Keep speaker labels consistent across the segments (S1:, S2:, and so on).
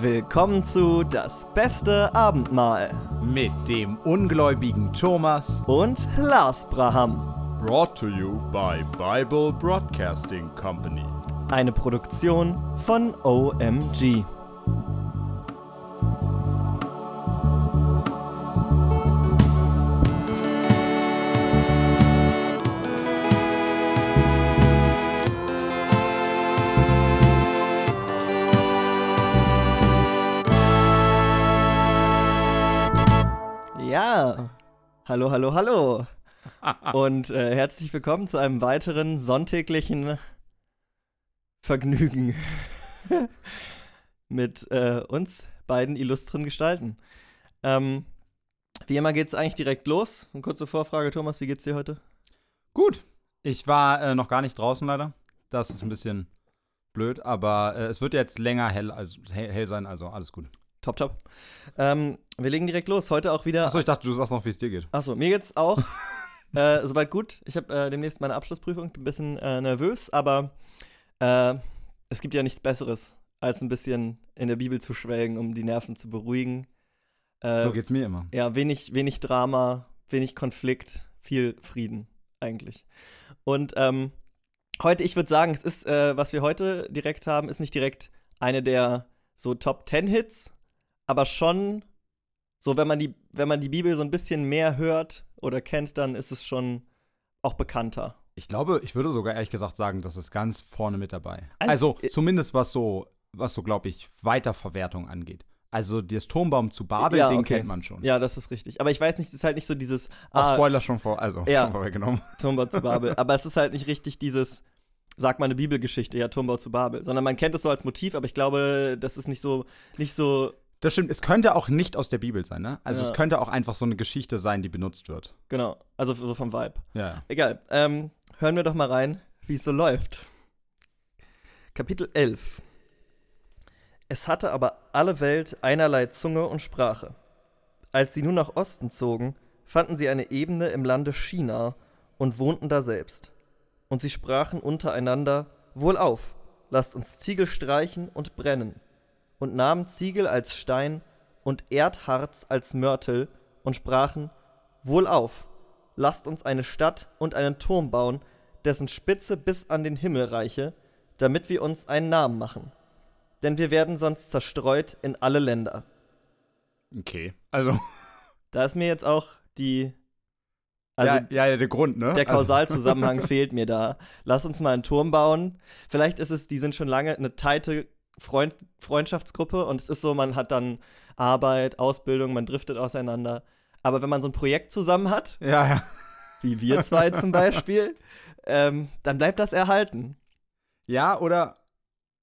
S1: Willkommen zu Das beste Abendmahl
S2: mit dem ungläubigen Thomas
S1: und Lars Braham.
S3: Brought to you by Bible Broadcasting Company.
S1: Eine Produktion von OMG. Hallo, hallo, hallo. Und äh, herzlich willkommen zu einem weiteren sonntäglichen Vergnügen mit äh, uns beiden illustren Gestalten. Ähm, wie immer geht es eigentlich direkt los. Eine kurze Vorfrage, Thomas, wie geht's dir heute?
S2: Gut. Ich war äh, noch gar nicht draußen leider. Das ist ein bisschen blöd, aber äh, es wird jetzt länger hell, also, hell, hell sein, also alles gut.
S1: Top, top. Ähm, wir legen direkt los. Heute auch wieder.
S2: Achso, ich dachte, du sagst noch, wie es dir geht.
S1: Achso, mir geht's auch äh, soweit gut. Ich habe äh, demnächst meine Abschlussprüfung. Bin ein bisschen äh, nervös, aber äh, es gibt ja nichts Besseres, als ein bisschen in der Bibel zu schwelgen, um die Nerven zu beruhigen. Äh,
S2: so geht's mir immer.
S1: Ja, wenig, wenig Drama, wenig Konflikt, viel Frieden eigentlich. Und ähm, heute, ich würde sagen, es ist, äh, was wir heute direkt haben, ist nicht direkt eine der so Top 10 Hits, aber schon so, wenn man die, wenn man die Bibel so ein bisschen mehr hört oder kennt, dann ist es schon auch bekannter.
S2: Ich glaube, ich würde sogar ehrlich gesagt sagen, das ist ganz vorne mit dabei.
S1: Also,
S2: Also, zumindest was so, was so, glaube ich, Weiterverwertung angeht. Also das Turmbaum zu Babel,
S1: Ja,
S2: den
S1: okay.
S2: kennt man schon.
S1: Ja, das ist richtig. Aber ich weiß nicht, es ist halt nicht so dieses ah,
S2: Spoiler schon vor, also
S1: Ja.
S2: schon vorweggenommen.
S1: Turmbau zu Babel. aber es ist halt nicht richtig dieses, sag mal eine Bibelgeschichte, ja, Turmbau zu Babel. Sondern man kennt es so als Motiv, aber ich glaube, das ist nicht so, nicht so,
S2: Das stimmt, es könnte auch nicht aus der Bibel sein, ne? Also
S1: Ja.
S2: es könnte auch einfach so eine Geschichte sein, die benutzt wird.
S1: genau, also so vom Vibe.
S2: Ja.
S1: Egal. Ähm, hören wir doch mal rein, wie es so läuft. Kapitel 11. Es hatte aber alle Welt einerlei Zunge und Sprache. Als sie nun nach Osten zogen, fanden sie eine Ebene im Lande China und wohnten da selbst. Und sie sprachen untereinander: Wohlauf, lasst uns Ziegel streichen und brennen. Und nahmen Ziegel als Stein und Erdharz als Mörtel und sprachen: Wohlauf, lasst uns eine Stadt und einen Turm bauen, dessen Spitze bis an den Himmel reiche, damit wir uns einen Namen machen. Denn wir werden sonst zerstreut in alle Länder.
S2: Okay. Also,
S1: Da ist mir jetzt auch die. Also
S2: ja, ja, der Grund, ne?
S1: der
S2: Also-
S1: Kausalzusammenhang fehlt mir da. Lass uns mal einen Turm bauen. Vielleicht ist es, die sind schon lange eine teite Freund Freundschaftsgruppe und es ist so, man hat dann Arbeit, Ausbildung, man driftet auseinander. Aber wenn man so ein Projekt zusammen hat,
S2: Ja, ja.
S1: wie wir zwei zum Beispiel, ähm, dann bleibt das erhalten.
S2: Ja, oder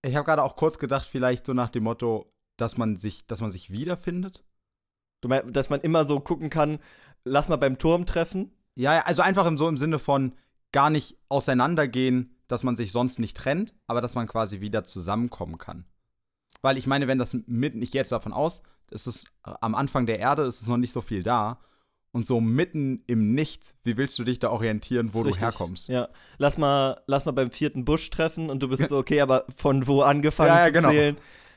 S2: ich habe gerade auch kurz gedacht, vielleicht so nach dem Motto, dass man sich, dass man sich wiederfindet.
S1: Du meinst, dass man immer so gucken kann, lass mal beim Turm treffen.
S2: Ja, ja, also einfach im, so im Sinne von gar nicht auseinandergehen, dass man sich sonst nicht trennt, aber dass man quasi wieder zusammenkommen kann. Weil ich meine, wenn das mitten, ich gehe jetzt davon aus, es ist am Anfang der Erde, ist es noch nicht so viel da. Und so mitten im Nichts, wie willst du dich da orientieren, wo
S1: Ist
S2: du
S1: richtig.
S2: herkommst?
S1: Ja. Lass mal, lass mal beim vierten Busch treffen und du bist so, okay, aber von wo angefangen
S2: Ja, ja,
S1: zu
S2: genau.
S1: zählen.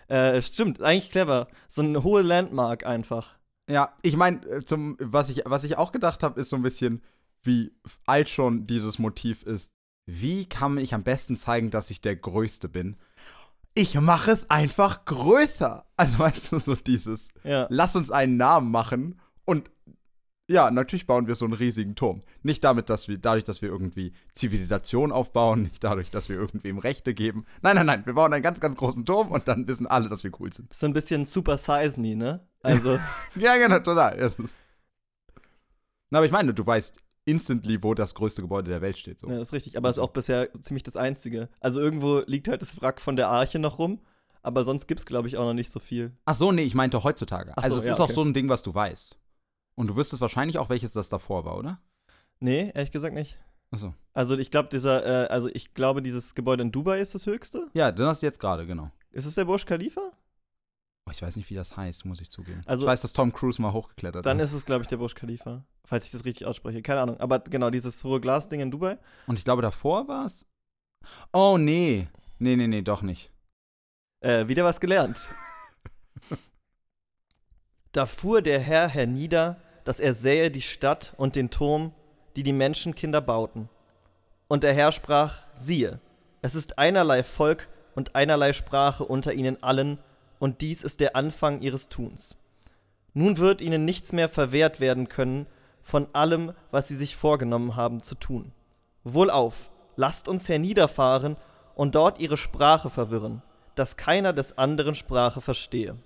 S1: Äh, stimmt, eigentlich clever. So eine hohe Landmark einfach.
S2: Ja, ich meine, zum was ich was ich auch gedacht habe, ist so ein bisschen wie alt schon dieses Motiv ist. Wie kann ich am besten zeigen, dass ich der Größte bin? Ich mache es einfach größer. Also weißt du so dieses
S1: Ja.
S2: Lass uns einen Namen machen und ja, natürlich bauen wir so einen riesigen Turm. Nicht damit, dass wir, dadurch, dass wir irgendwie Zivilisation aufbauen, nicht dadurch, dass wir irgendwem Rechte geben. Nein, nein, nein, wir bauen einen ganz, ganz großen Turm und dann wissen alle, dass wir cool sind.
S1: So ein bisschen Super Size Me, ne? Also,
S2: Ja, genau, total. Na, aber ich meine, du weißt instantly, wo das größte Gebäude der Welt steht. So.
S1: ja, ist richtig. Aber ist auch bisher ziemlich das Einzige. Also, irgendwo liegt halt das Wrack von der Arche noch rum. Aber sonst gibt's, glaube ich, auch noch nicht so viel.
S2: Ach so, nee, ich meinte heutzutage.
S1: Ach
S2: also
S1: so,
S2: es
S1: ja,
S2: ist auch
S1: okay.
S2: so ein Ding, was du weißt. Und du wüsstest wahrscheinlich auch, welches das davor war, oder?
S1: Nee, ehrlich gesagt nicht.
S2: Achso.
S1: Also, ich glaube, dieser, äh, also ich glaube, dieses Gebäude in Dubai ist das höchste.
S2: Ja, dann hast du jetzt gerade, genau.
S1: Ist es der Burj Khalifa?
S2: Oh, ich weiß nicht, wie das heißt, muss ich zugeben.
S1: Also-
S2: ich weiß, dass Tom Cruise mal hochgeklettert
S1: Dann
S2: ist.
S1: ist es, glaube ich, der Burj Khalifa. Falls ich das richtig ausspreche. Keine Ahnung. Aber genau, dieses hohe Glasding in Dubai.
S2: Und ich glaube, davor war es. Oh, nee. Nee, nee, nee, doch nicht.
S1: Äh, wieder was gelernt. Da fuhr der Herr hernieder, dass er sähe die Stadt und den Turm, die die Menschenkinder bauten. Und der Herr sprach, siehe, es ist einerlei Volk und einerlei Sprache unter ihnen allen, und dies ist der Anfang ihres Tuns. Nun wird ihnen nichts mehr verwehrt werden können von allem, was sie sich vorgenommen haben zu tun. Wohlauf, lasst uns herniederfahren und dort ihre Sprache verwirren, dass keiner des anderen Sprache verstehe.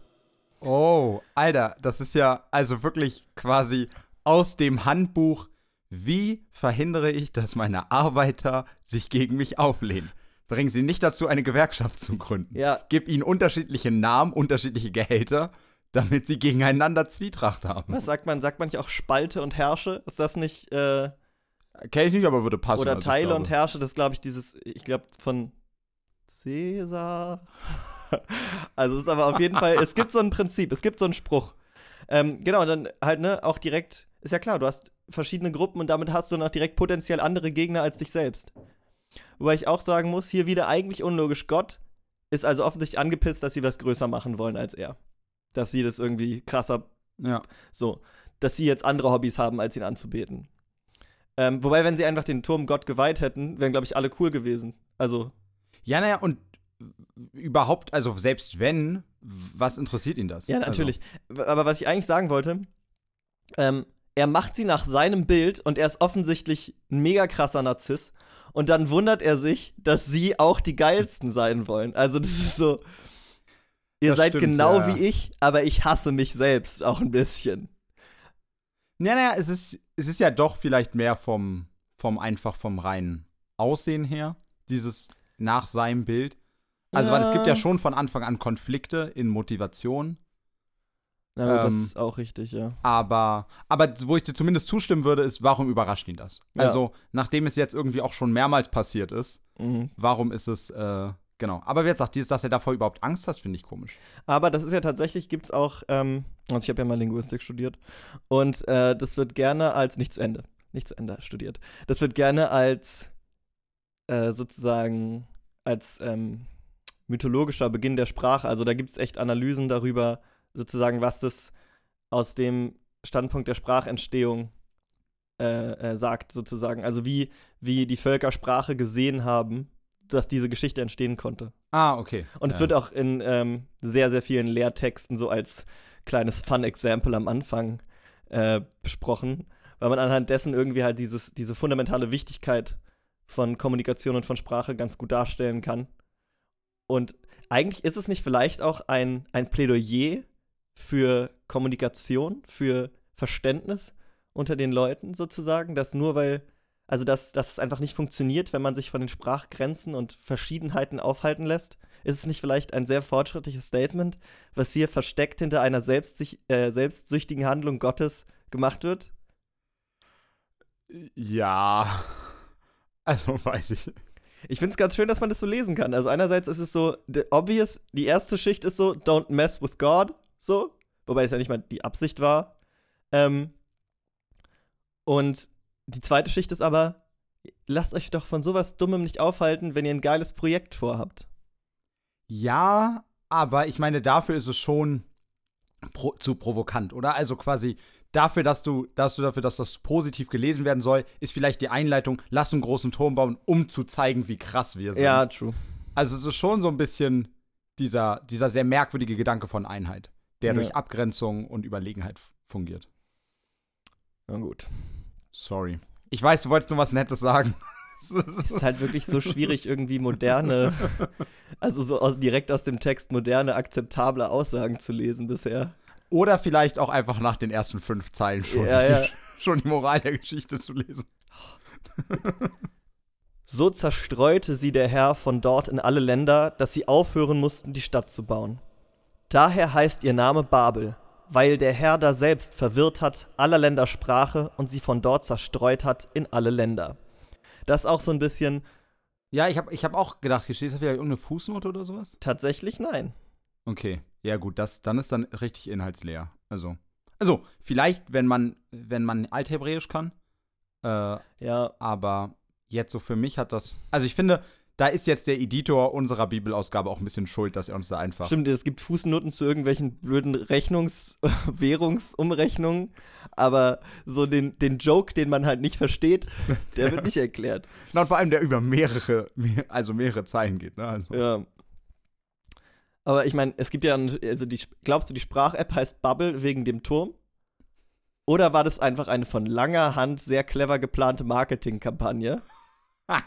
S2: Oh, Alter, das ist ja also wirklich quasi aus dem Handbuch, wie verhindere ich, dass meine Arbeiter sich gegen mich auflehnen. Bringen Sie nicht dazu, eine Gewerkschaft zu gründen.
S1: Ja,
S2: Gib ihnen unterschiedliche Namen, unterschiedliche Gehälter, damit sie gegeneinander Zwietracht haben.
S1: was sagt man? Sagt man nicht auch Spalte und Herrsche? Ist das nicht, äh,
S2: Kenn ich nicht, aber würde passen.
S1: oder
S2: also
S1: Teile und Herrsche? Das glaube ich dieses, ich glaube von Cäsar. also es ist aber auf jeden Fall, es gibt so ein Prinzip, es gibt so einen Spruch. Ähm, genau, und dann halt, ne, auch direkt, ist ja klar, du hast verschiedene Gruppen und damit hast du dann auch direkt potenziell andere Gegner als dich selbst. Wobei ich auch sagen muss, hier wieder eigentlich unlogisch, Gott ist also offensichtlich angepisst, dass sie was größer machen wollen als er. Dass sie das irgendwie krasser
S2: Ja.
S1: so, dass sie jetzt andere Hobbys haben, als ihn anzubeten. Ähm, wobei, wenn sie einfach den Turm Gott geweiht hätten, wären, glaube ich, alle cool gewesen. Also,
S2: Ja, naja, und überhaupt, also selbst wenn, was interessiert ihn das?
S1: ja, natürlich. W- Aber was ich eigentlich sagen wollte, ähm, er macht sie nach seinem Bild und er ist offensichtlich ein mega krasser Narziss. Und dann wundert er sich, dass sie auch die geilsten sein wollen. Also, das ist so. Ihr
S2: Das
S1: seid
S2: stimmt,
S1: genau
S2: ja.
S1: wie ich, aber ich hasse mich selbst auch ein bisschen.
S2: Ja, naja, es ist, es ist ja doch vielleicht mehr vom, vom einfach vom reinen Aussehen her, dieses nach seinem Bild. Also, weil es gibt ja
S1: Ja.
S2: schon von Anfang an Konflikte in Motivation,
S1: Das
S2: Ähm,
S1: ist auch richtig, ja.
S2: aber, aber wo ich dir zumindest zustimmen würde, ist, warum überrascht ihn das?
S1: Ja.
S2: Also, nachdem es jetzt irgendwie auch schon mehrmals passiert ist,
S1: Mhm.
S2: warum ist es, äh, genau. Aber wer sagt, dass er davor überhaupt Angst hat, finde ich komisch.
S1: Aber das ist ja tatsächlich, gibt es auch, ähm, also ich habe ja mal Linguistik studiert und äh, das wird gerne als, nicht zu Ende, nicht zu Ende studiert, das wird gerne als äh, sozusagen, als ähm, mythologischer Beginn der Sprache, also da gibt es echt Analysen darüber, sozusagen, was das aus dem Standpunkt der Sprachentstehung äh, äh, sagt, sozusagen. Also wie, wie die Völker Sprache gesehen haben, dass diese Geschichte entstehen konnte.
S2: Ah, okay.
S1: Und es
S2: Ja.
S1: wird auch in ähm, sehr, sehr vielen Lehrtexten so als kleines Fun-Example am Anfang äh, besprochen, weil man anhand dessen irgendwie halt dieses, diese fundamentale Wichtigkeit von Kommunikation und von Sprache ganz gut darstellen kann. Und eigentlich ist es nicht vielleicht auch ein, ein Plädoyer für Kommunikation, für Verständnis unter den Leuten sozusagen, dass nur weil, also dass, dass es einfach nicht funktioniert, wenn man sich von den Sprachgrenzen und Verschiedenheiten aufhalten lässt, ist es nicht vielleicht ein sehr fortschrittliches Statement, was hier versteckt hinter einer selbstsich, äh, selbstsüchtigen Handlung Gottes gemacht wird?
S2: Ja. Also, weiß ich.
S1: Ich finde es ganz schön, dass man das so lesen kann. Also einerseits ist es so, obvious, die erste Schicht ist so, don't mess with God, so, wobei es ja nicht mal die Absicht war. Ähm, und die zweite Schicht ist aber, lasst euch doch von sowas Dummem nicht aufhalten, wenn ihr ein geiles Projekt vorhabt.
S2: Ja, aber ich meine, dafür ist es schon pro zu provokant, oder? Also quasi dafür, dass du, dass du dafür, dass das positiv gelesen werden soll, ist vielleicht die Einleitung, lass einen großen Turm bauen, um zu zeigen, wie krass wir sind.
S1: Ja, true.
S2: Also es ist schon so ein bisschen dieser, dieser sehr merkwürdige Gedanke von Einheit, der
S1: Ja.
S2: durch Abgrenzung und Überlegenheit fungiert.
S1: Na gut.
S2: Sorry. Ich weiß, du wolltest nur was Nettes sagen.
S1: Es ist halt wirklich so schwierig, irgendwie moderne, also so aus, direkt aus dem Text moderne, akzeptable Aussagen zu lesen bisher.
S2: Oder vielleicht auch einfach nach den ersten fünf Zeilen schon,
S1: Ja, ja.
S2: schon die Moral der Geschichte zu lesen.
S1: So zerstreute sie der Herr von dort in alle Länder, dass sie aufhören mussten, die Stadt zu bauen. Daher heißt ihr Name Babel, weil der Herr da selbst verwirrt hat aller Länder Sprache und sie von dort zerstreut hat in alle Länder. Das ist auch so ein bisschen,
S2: Ja, ich habe ich hab auch gedacht, hier steht vielleicht irgendeine Fußnote oder sowas.
S1: tatsächlich nein.
S2: Okay, ja gut, das, dann ist dann richtig inhaltsleer. Also, also vielleicht, wenn man, wenn man Althebräisch kann, äh,
S1: Ja,
S2: aber jetzt so für mich hat das, also ich finde, da ist jetzt der Editor unserer Bibelausgabe auch ein bisschen schuld, dass er uns da einfach.
S1: Stimmt, es gibt Fußnoten zu irgendwelchen blöden Rechnungs-, Währungsumrechnungen, aber so den, den Joke, den man halt nicht versteht, der wird nicht erklärt.
S2: Na, und vor allem der über mehrere, mehr, also mehrere Zeilen geht, ne? Also,
S1: Ja. Aber ich meine, es gibt ja, also die, glaubst du, die Sprach-App heißt Bubble wegen dem Turm? Oder war das einfach eine von langer Hand sehr clever geplante Marketingkampagne?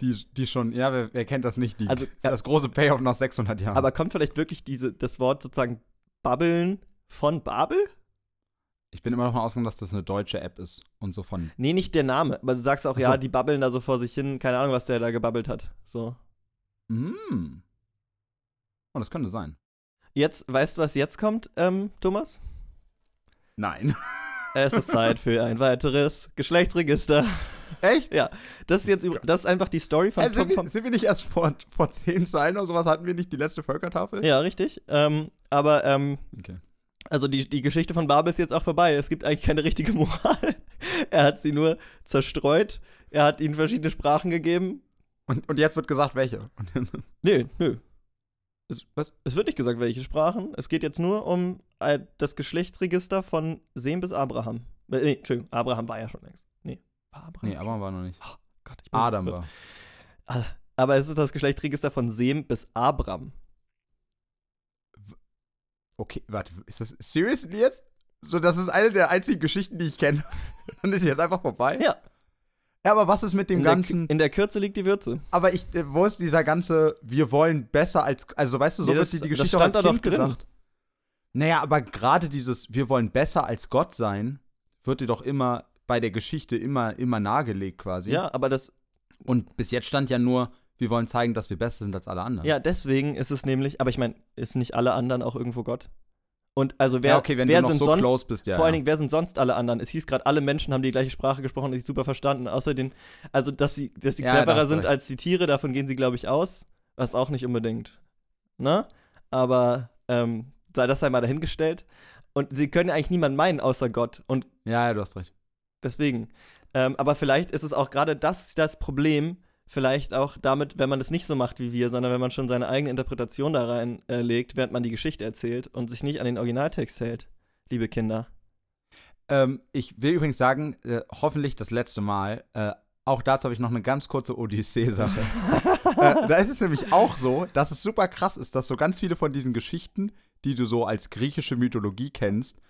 S2: die, die schon, ja, wer, wer kennt das nicht? Die,
S1: Also,
S2: das große Payoff nach 600 Jahren.
S1: Aber kommt vielleicht wirklich diese, das Wort sozusagen Babbeln von Babel?
S2: ich bin immer noch mal ausgegangen, dass das eine deutsche App ist und so von.
S1: Nee, nicht der Name. Aber du sagst auch,
S2: so.
S1: ja, die babbeln da so vor sich hin. Keine Ahnung, was der da gebabbelt hat. So.
S2: Mm. Oh, das könnte sein.
S1: Jetzt, weißt du, was jetzt kommt, ähm, Thomas?
S2: Nein.
S1: Es ist Zeit für ein weiteres Geschlechtsregister.
S2: Echt?
S1: Das ist jetzt das ist einfach die Story von,
S2: Also sind, wir, sind wir nicht erst vor, vor zehn Zeilen oder sowas? Hatten wir nicht die letzte Völkertafel?
S1: Ja, richtig. Ähm, aber ähm,
S2: Okay.
S1: also die, die Geschichte von Babel ist jetzt auch vorbei. Es gibt eigentlich keine richtige Moral. er hat sie nur zerstreut. Er hat ihnen verschiedene Sprachen gegeben.
S2: Und, und jetzt wird gesagt, welche.
S1: Nö, nö. Es,
S2: Was?
S1: es wird nicht gesagt, welche Sprachen. Es geht jetzt nur um äh, das Geschlechtsregister von Sem bis Abraham. Äh, nee, Entschuldigung, Abraham war ja schon längst. Abraham.
S2: nee, aber war noch nicht.
S1: Gott, ich bin so
S2: Adam
S1: verwirrt.
S2: war.
S1: Aber es ist das Geschlechtsregister von Sem bis Abram.
S2: Okay, warte, ist das seriously jetzt? So, das ist eine der einzigen Geschichten, die ich kenne. Dann ist sie jetzt einfach vorbei?
S1: Ja.
S2: Ja, aber was ist mit dem
S1: in
S2: ganzen.
S1: Der, in der Kürze liegt die Würze.
S2: aber ich, äh, wo ist dieser ganze, wir wollen besser als. Also, weißt du, so
S1: Nee,
S2: wird
S1: das-
S2: die, die
S1: das
S2: Geschichte auch
S1: stand
S2: als
S1: da
S2: Kind
S1: doch drin.
S2: gesagt. Naja, aber gerade dieses, wir wollen besser als Gott sein, wird dir doch immer bei der Geschichte immer, immer nahegelegt quasi.
S1: Ja, aber das,
S2: Und bis jetzt stand ja nur, wir wollen zeigen, dass wir besser sind als alle anderen.
S1: ja, deswegen ist es nämlich, aber ich meine, ist nicht alle anderen auch irgendwo Gott? Und also wer,
S2: ja, okay, wenn
S1: wer
S2: du noch
S1: sind
S2: so
S1: sonst,
S2: close bist, ja.
S1: vor allen. Dingen, wer sind sonst alle anderen? Es hieß gerade, alle Menschen haben die gleiche Sprache gesprochen und sich super verstanden. Außer den, also dass sie, dass sie
S2: Ja,
S1: cleverer sind
S2: recht.
S1: als die Tiere, davon gehen sie, glaube ich, aus. Was auch nicht unbedingt. Ne? Aber ähm, sei das einmal dahingestellt. Und sie können ja eigentlich niemanden meinen außer Gott. Und
S2: ja, ja, du hast recht.
S1: Deswegen. Ähm, aber vielleicht ist es auch gerade das, das Problem, vielleicht auch damit, wenn man das nicht so macht wie wir, sondern wenn man schon seine eigene Interpretation da reinlegt, äh, während man die Geschichte erzählt und sich nicht an den Originaltext hält, liebe Kinder.
S2: Ähm, ich will übrigens sagen, äh, hoffentlich das letzte Mal. Äh, auch dazu habe ich noch eine ganz kurze Odyssee-Sache. äh, da ist es nämlich auch so, dass es super krass ist, dass so ganz viele von diesen Geschichten, die du so als griechische Mythologie kennst,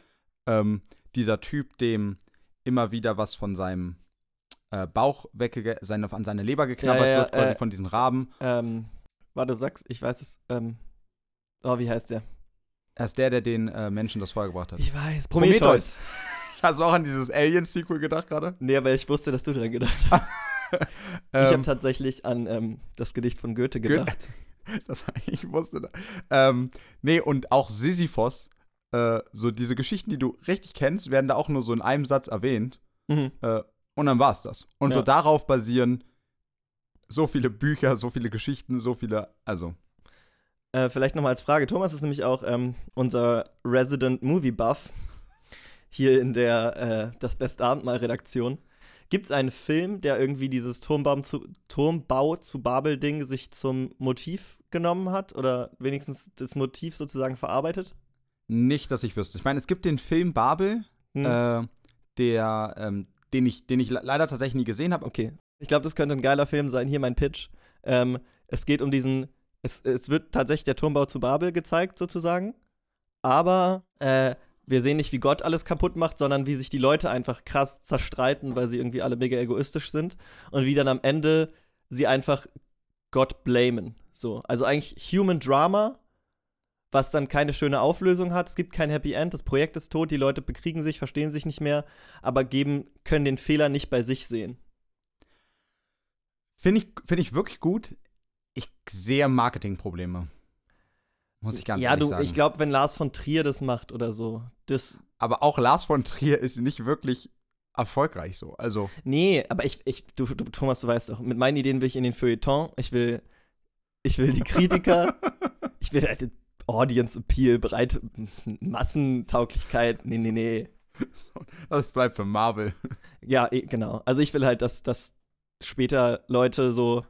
S2: ähm, dieser Typ, dem immer wieder was von seinem äh, Bauch weggege seine, an seine Leber geknabbert
S1: Ja, ja,
S2: wird, quasi
S1: äh,
S2: von diesen Raben.
S1: ähm, warte, sag's, ich weiß es, ähm, oh, wie heißt der?
S2: Er ist der, der den äh, Menschen das Feuer gebracht hat.
S1: Ich weiß,
S2: Prometheus.
S1: Prometheus.
S2: Hast du auch an dieses Alien-Sequel gedacht gerade?
S1: Nee, aber ich wusste, dass du dran gedacht hast. ich habe
S2: Ähm,
S1: tatsächlich an ähm, das Gedicht von Goethe gedacht.
S2: Das, ich wusste das. Ähm, nee, und auch Sisyphos, äh, so diese Geschichten, die du richtig kennst, werden da auch nur so in einem Satz erwähnt.
S1: Mhm.
S2: Äh, und dann war's das. Und so
S1: Ja.
S2: darauf basieren so viele Bücher, so viele Geschichten, so viele, also.
S1: Äh, vielleicht nochmal als Frage. Thomas ist nämlich auch ähm, unser Resident Movie Buff hier in der äh, Das Beste Abendmahl-Redaktion. Gibt es einen Film, der irgendwie dieses Turmbaum zu, Turmbau zu Babel-Ding sich zum Motiv genommen hat oder wenigstens das Motiv sozusagen verarbeitet?
S2: Nicht, dass ich wüsste. Ich meine, es gibt den Film Babel,
S1: Hm,
S2: äh, der, ähm, den ich, den ich le- leider tatsächlich nie gesehen habe.
S1: okay. Ich glaube, das könnte ein geiler Film sein. Hier mein Pitch. Ähm, es geht um diesen. Es, es wird tatsächlich der Turmbau zu Babel gezeigt, sozusagen. Aber äh, wir sehen nicht, wie Gott alles kaputt macht, sondern wie sich die Leute einfach krass zerstreiten, weil sie irgendwie alle mega egoistisch sind. Und wie dann am Ende sie einfach Gott blamen. So. Also eigentlich Human Drama, was dann keine schöne Auflösung hat. Es gibt kein Happy End. Das Projekt ist tot, die Leute bekriegen sich, verstehen sich nicht mehr, aber geben, können den Fehler nicht bei sich sehen.
S2: Finde ich, find ich wirklich gut. Ich sehe Marketingprobleme. Muss ich ganz
S1: ja,
S2: ehrlich
S1: du,
S2: sagen.
S1: ich glaube, wenn Lars von Trier das macht oder so, das.
S2: Aber auch Lars von Trier ist nicht wirklich erfolgreich so. Also,
S1: Nee, aber ich, ich du, du, Thomas, du weißt doch, mit meinen Ideen will ich in den Feuilleton, ich will, ich will die Kritiker, ich will halt Audience Appeal, breite Massentauglichkeit, nee, nee, nee.
S2: das bleibt für Marvel.
S1: Ja, eh, genau. Also ich will halt, dass, dass später Leute so,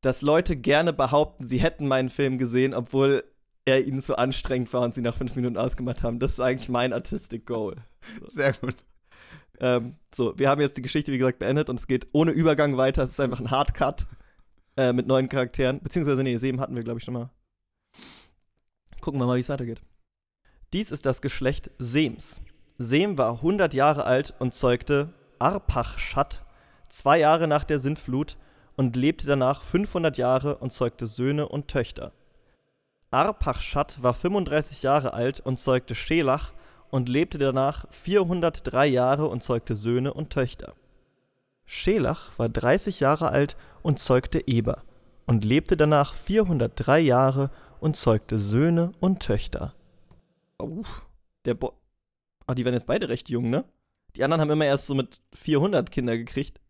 S1: dass Leute gerne behaupten, sie hätten meinen Film gesehen, obwohl er ihnen zu anstrengend war und sie nach fünf Minuten ausgemacht haben. Das ist eigentlich mein Artistic Goal.
S2: Sehr gut.
S1: Ähm, so, wir haben jetzt die Geschichte, wie gesagt, beendet und es geht ohne Übergang weiter. Es ist einfach ein Hardcut äh, mit neuen Charakteren. Beziehungsweise, nee, Sem hatten wir, glaube ich, schon mal. Gucken wir mal, wie es weitergeht. Dies ist das Geschlecht Sems. Sem war 100 Jahre alt und zeugte Arpachschat zwei Jahre nach der Sintflut und lebte danach 500 Jahre und zeugte Söhne und Töchter. Arpachschat war 35 Jahre alt und zeugte Schelach und lebte danach 403 Jahre und zeugte Söhne und Töchter. Schelach war 30 Jahre alt und zeugte Eber und lebte danach 403 Jahre und zeugte Söhne und Töchter. Oh, der Bo Ach, die werden jetzt beide recht jung, ne? Die anderen haben immer erst so mit 400 Kinder gekriegt.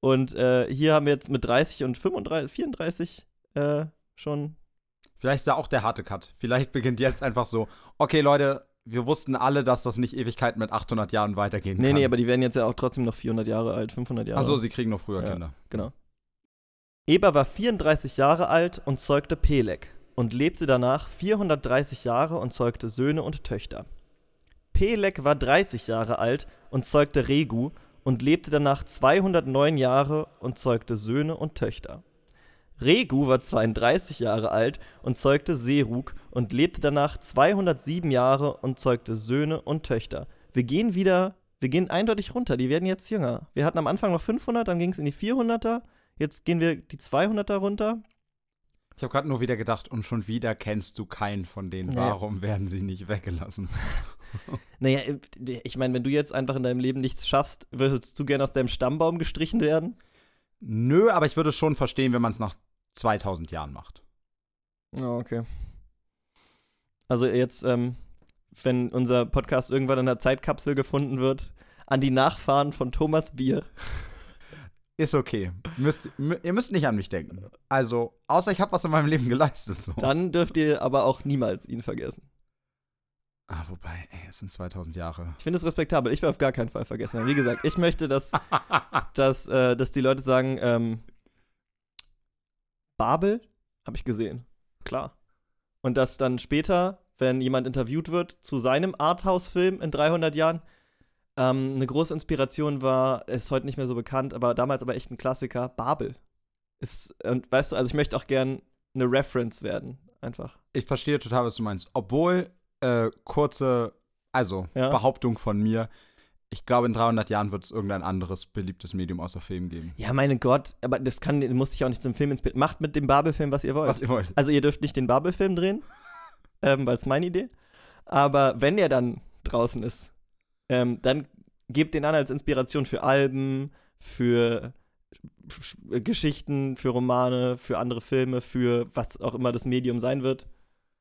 S1: Und äh, hier haben wir jetzt mit 30 und 35, 34 äh, schon.
S2: Vielleicht ist ja auch der harte Cut. Vielleicht beginnt jetzt einfach so, okay, Leute, wir wussten alle, dass das nicht Ewigkeit mit 800 Jahren weitergehen
S1: Nee,
S2: kann.
S1: nee, aber die werden jetzt ja auch trotzdem noch 400 Jahre alt, 500 Jahre.
S2: Achso, sie kriegen noch früher
S1: Ja.
S2: Kinder.
S1: Genau. Eber war 34 Jahre alt und zeugte Peleg und lebte danach 430 Jahre und zeugte Söhne und Töchter. Peleg war 30 Jahre alt und zeugte Regu und lebte danach 209 Jahre und zeugte Söhne und Töchter. Regu war 32 Jahre alt und zeugte Serug und lebte danach 207 Jahre und zeugte Söhne und Töchter. Wir gehen wieder, wir gehen eindeutig runter, die werden jetzt jünger. Wir hatten am Anfang noch 500, dann ging es in die 400er, jetzt gehen wir die 200er runter.
S2: Ich habe gerade nur wieder gedacht, und schon wieder kennst du keinen von denen.
S1: Nee.
S2: Warum werden sie nicht weggelassen?
S1: Naja, ich meine, wenn du jetzt einfach in deinem Leben nichts schaffst, würdest du gerne aus deinem Stammbaum gestrichen werden?
S2: Nö, aber ich würde es schon verstehen, wenn man es nach 2000 Jahren macht.
S1: Ja, okay. Also jetzt, ähm, wenn unser Podcast irgendwann in der Zeitkapsel gefunden wird, an die Nachfahren von Thomas Bier.
S2: Ist okay. Müsst, mü- ihr müsst nicht an mich denken. Also, außer ich habe was in meinem Leben geleistet. So.
S1: Dann dürft ihr aber auch niemals ihn vergessen.
S2: Ah, wobei, ey, es sind 2000 Jahre.
S1: Ich finde es respektabel. Ich will auf gar keinen Fall vergessen. Wie gesagt, ich möchte, dass, dass, äh, dass die Leute sagen, ähm, Babel habe ich gesehen. Klar. Und dass dann später, wenn jemand interviewt wird zu seinem Arthouse-Film in 300 Jahren, ähm, eine große Inspiration war, ist heute nicht mehr so bekannt, aber damals aber echt ein Klassiker, Babel. Ist, und weißt du, also ich möchte auch gern eine Reference werden, einfach.
S2: Ich verstehe total, was du meinst. Obwohl, äh, kurze, also,
S1: Ja.
S2: Behauptung von mir, ich glaube, in 300 Jahren wird es irgendein anderes beliebtes Medium außer Film geben.
S1: Ja, meine Gott, aber das kann, muss ich auch nicht zum Film inspirieren. Macht mit dem Babel-Film, was ihr wollt.
S2: Was ihr wollt.
S1: Also ihr dürft nicht den Babel-Film drehen, ähm, weil es meine Idee. Aber wenn er dann draußen ist, ähm, dann gebt den an als Inspiration für Alben, für Sch- Geschichten, für Romane, für andere Filme, für was auch immer das Medium sein wird.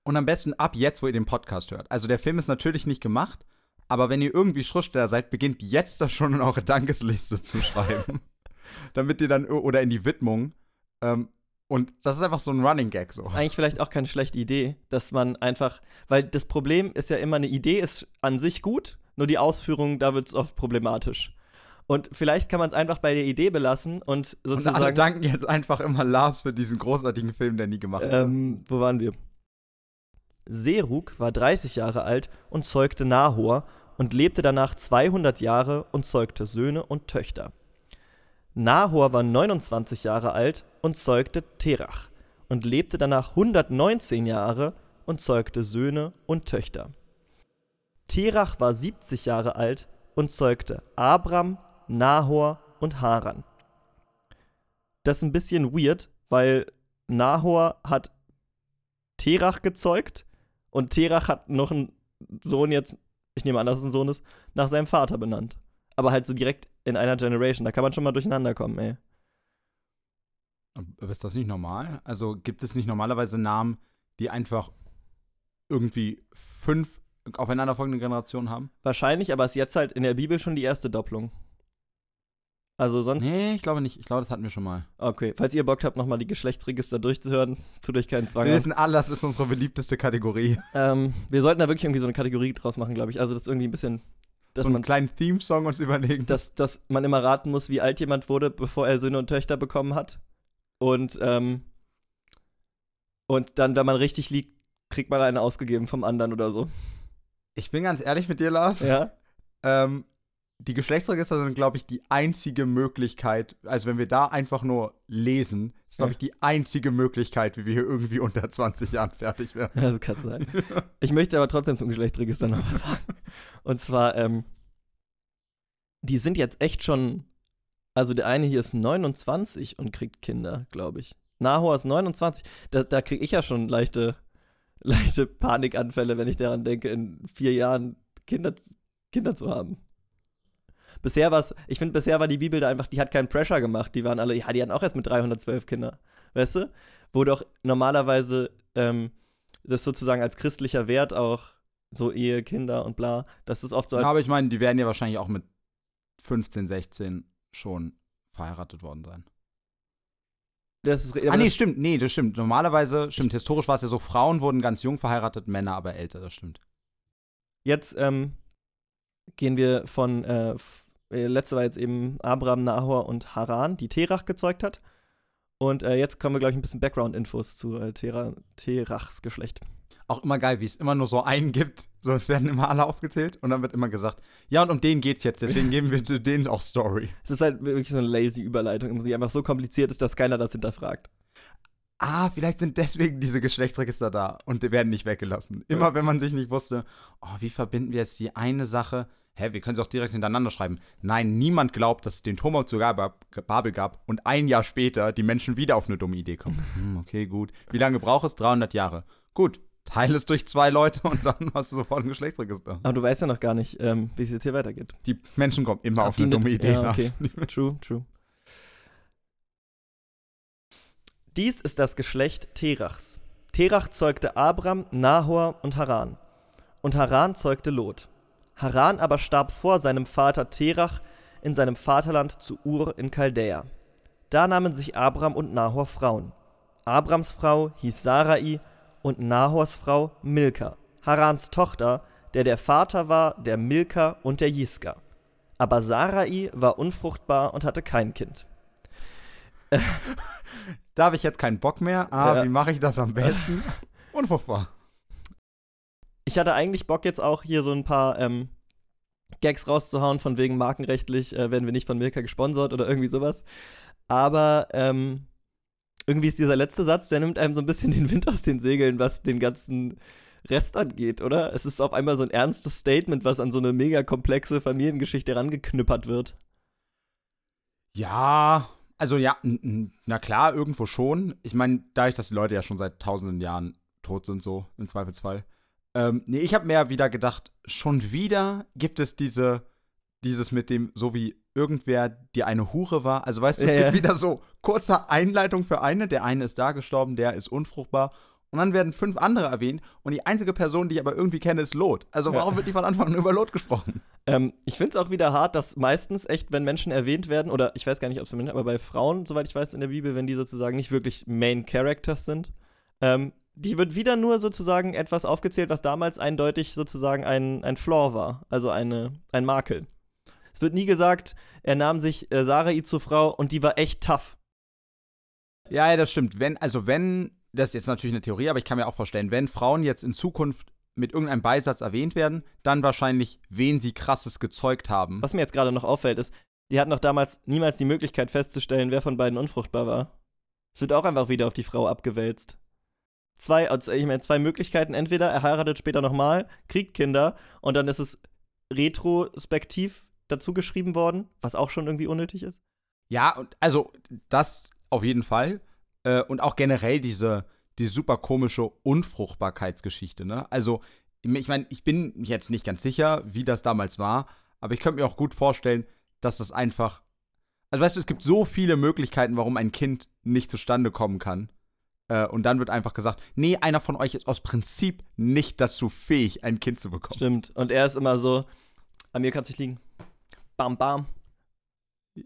S2: Und am besten ab jetzt, wo ihr den Podcast hört. Also der Film ist natürlich nicht gemacht, aber wenn ihr irgendwie Schriftsteller seid, beginnt jetzt da schon in eure Dankesliste zu schreiben. Damit ihr dann, oder in die Widmung. Ähm, und das ist einfach so ein Running Gag so.
S1: Ist eigentlich vielleicht auch keine schlechte Idee, dass man einfach, weil das Problem ist ja immer, eine Idee ist an sich gut, nur die Ausführung, da wird es oft problematisch. Und vielleicht kann man es einfach bei der Idee belassen und
S2: Und alle
S1: sozusagen.
S2: danken jetzt einfach immer Lars für diesen großartigen Film, der nie gemacht wurde.
S1: Ähm, wo waren wir? Serug war 30 Jahre alt und zeugte Nahor und lebte danach 200 Jahre und zeugte Söhne und Töchter. Nahor war 29 Jahre alt und zeugte Terach und lebte danach 119 Jahre und zeugte Söhne und Töchter. Terach war 70 Jahre alt und zeugte Abram, Nahor und Haran. Das ist ein bisschen weird, weil Nahor hat Terach gezeugt und Terach hat noch einen Sohn jetzt, ich nehme an, dass es ein Sohn ist, nach seinem Vater benannt. Aber halt so direkt in einer Generation. Da kann man schon mal durcheinander kommen, ey.
S2: Aber ist das nicht normal? Also gibt es nicht normalerweise Namen, die einfach irgendwie fünf aufeinanderfolgende Generationen haben?
S1: Wahrscheinlich, aber ist jetzt halt in der Bibel schon die erste Doppelung. Also sonst.
S2: Nee, ich glaube nicht. Ich glaube, das hatten wir schon mal.
S1: Okay, falls ihr Bock habt, nochmal die Geschlechtsregister durchzuhören, tut euch keinen Zwang
S2: Wir wissen alle, das ist unsere beliebteste Kategorie.
S1: Ähm, wir sollten da wirklich irgendwie so eine Kategorie draus machen, glaube ich. Also das ist irgendwie ein bisschen. dass
S2: so einen
S1: man
S2: kleinen Theme-Song uns überlegen.
S1: dass, dass man immer raten muss, wie alt jemand wurde, bevor er Söhne und Töchter bekommen hat. Und, ähm, und dann, wenn man richtig liegt, kriegt man eine ausgegeben vom anderen oder so.
S2: Ich bin ganz ehrlich mit dir, Lars.
S1: Ja.
S2: Ähm, die Geschlechtsregister sind, glaube ich, die einzige Möglichkeit, also wenn wir da einfach nur lesen, ist, glaube
S1: Ja.
S2: ich, die einzige Möglichkeit, wie wir hier irgendwie unter 20 Jahren fertig werden.
S1: Das kann sein. Ich möchte aber trotzdem zum Geschlechtsregister noch was sagen. Und zwar, ähm, die sind jetzt echt schon, also der eine hier ist 29 und kriegt Kinder, glaube ich. Nahor ist 29. Da, da kriege ich ja schon leichte, leichte Panikanfälle, wenn ich daran denke, in vier Jahren Kinder, Kinder zu haben. Bisher war es, ich finde, bisher war die Bibel da einfach, die hat keinen Pressure gemacht. Die waren alle, ja, die hatten auch erst mit 312 Kinder. Weißt du? Wo doch normalerweise ähm, das sozusagen als christlicher Wert auch so Ehe, Kinder und bla, das ist oft so als.
S2: Ja, aber ich meine, die werden ja wahrscheinlich auch mit 15, 16 schon verheiratet worden sein.
S1: Das ist,
S2: ah, nee,
S1: das,
S2: stimmt, nee, das stimmt. Normalerweise, stimmt, historisch war es ja so, Frauen wurden ganz jung verheiratet, Männer aber älter, das stimmt.
S1: Jetzt ähm, gehen wir von, äh, äh, letzte war jetzt eben Abraham, Nahor und Haran, die Terach gezeugt hat. Und äh, jetzt kommen wir, glaube ich, ein bisschen Background-Infos zu äh, Tera, Terachs Geschlecht.
S2: Auch immer geil, wie es immer nur so einen gibt. So, es werden immer alle aufgezählt und dann wird immer gesagt, ja, und um den geht's jetzt, deswegen geben wir zu denen auch Story.
S1: Es ist halt wirklich so eine lazy Überleitung, die einfach so kompliziert ist, dass keiner das hinterfragt.
S2: Ah, vielleicht sind deswegen diese Geschlechtsregister da und die werden nicht weggelassen. Immer wenn man sich nicht wusste, oh, wie verbinden wir jetzt die eine Sache? Hä, wir können sie auch direkt hintereinander schreiben. Nein, niemand glaubt, dass es den Turm zu Babel gab und ein Jahr später die Menschen wieder auf eine dumme Idee kommen. Hm, okay, gut. Wie lange braucht es? 300 Jahre. Gut, teile es durch zwei Leute und dann hast du sofort ein Geschlechtsregister.
S1: Aber du weißt ja noch gar nicht, ähm, wie es jetzt hier weitergeht.
S2: Die Menschen kommen immer auf
S1: die
S2: eine
S1: ne-
S2: dumme Idee.
S1: Ja, okay. True, true. Dies ist das Geschlecht Terachs. Terach zeugte Abram, Nahor und Haran. Und Haran zeugte Lot. Haran aber starb vor seinem Vater Terach in seinem Vaterland zu Ur in Chaldäa. Da nahmen sich Abram und Nahor Frauen. Abrams Frau hieß Sarai und Nahors Frau Milka, Harans Tochter, der der Vater war der Milka und der Jiska. Aber Sarai war unfruchtbar und hatte kein Kind.
S2: Da habe ich jetzt keinen Bock mehr. Ah,
S1: Ja.
S2: wie mache ich das am besten? Unfruchtbar.
S1: Ich hatte eigentlich Bock jetzt auch hier so ein paar ähm, Gags rauszuhauen, von wegen markenrechtlich äh, werden wir nicht von Milka gesponsert oder irgendwie sowas. Aber ähm, irgendwie ist dieser letzte Satz, der nimmt einem so ein bisschen den Wind aus den Segeln, was den ganzen Rest angeht, oder? Es ist auf einmal so ein ernstes Statement, was an so eine mega komplexe Familiengeschichte rangeknüppert wird.
S2: Ja, also ja, na klar, irgendwo schon. Ich meine, dadurch, dass die Leute ja schon seit tausenden Jahren tot sind, so im Zweifelsfall. Ähm, nee, ich habe mehr wieder gedacht, schon wieder gibt es diese, dieses mit dem, so wie irgendwer die eine Hure war. Also weißt du, es
S1: Ja,
S2: gibt
S1: ja.
S2: wieder so kurze Einleitung für eine. Der eine ist da gestorben, der ist unfruchtbar. Und dann werden fünf andere erwähnt und die einzige Person, die ich aber irgendwie kenne, ist Lot. Also
S1: Ja.
S2: warum wird nicht von Anfang an über Lot gesprochen?
S1: Ähm, ich finde es auch wieder hart, dass meistens echt, wenn Menschen erwähnt werden, oder ich weiß gar nicht, ob es Menschen, aber bei Frauen, soweit ich weiß, in der Bibel, wenn die sozusagen nicht wirklich Main Characters sind, ähm, die wird wieder nur sozusagen etwas aufgezählt, was damals eindeutig sozusagen ein, ein Flaw war, also eine, ein Makel. Es wird nie gesagt, er nahm sich äh, Sarai zur Frau und die war echt tough.
S2: Ja, ja, das stimmt. Wenn, also wenn, das ist jetzt natürlich eine Theorie, aber ich kann mir auch vorstellen, wenn Frauen jetzt in Zukunft mit irgendeinem Beisatz erwähnt werden, dann wahrscheinlich, wen sie krasses gezeugt haben.
S1: Was mir jetzt gerade noch auffällt, ist, die hatten doch damals niemals die Möglichkeit festzustellen, wer von beiden unfruchtbar war. Es wird auch einfach wieder auf die Frau abgewälzt. Zwei, also ich meine, zwei Möglichkeiten. Entweder er heiratet später nochmal, kriegt Kinder und dann ist es retrospektiv dazu geschrieben worden, was auch schon irgendwie unnötig ist.
S2: Ja, und also das auf jeden Fall. Äh, und auch generell diese, die super komische Unfruchtbarkeitsgeschichte, ne? Also, ich meine, ich bin jetzt nicht ganz sicher, wie das damals war, aber ich könnte mir auch gut vorstellen, dass das einfach. Also, weißt du, es gibt so viele Möglichkeiten, warum ein Kind nicht zustande kommen kann. Äh, und dann wird einfach gesagt, nee, einer von euch ist aus Prinzip nicht dazu fähig, ein Kind zu bekommen.
S1: Stimmt. Und er ist immer so, an mir kann es nicht liegen. Bam, bam.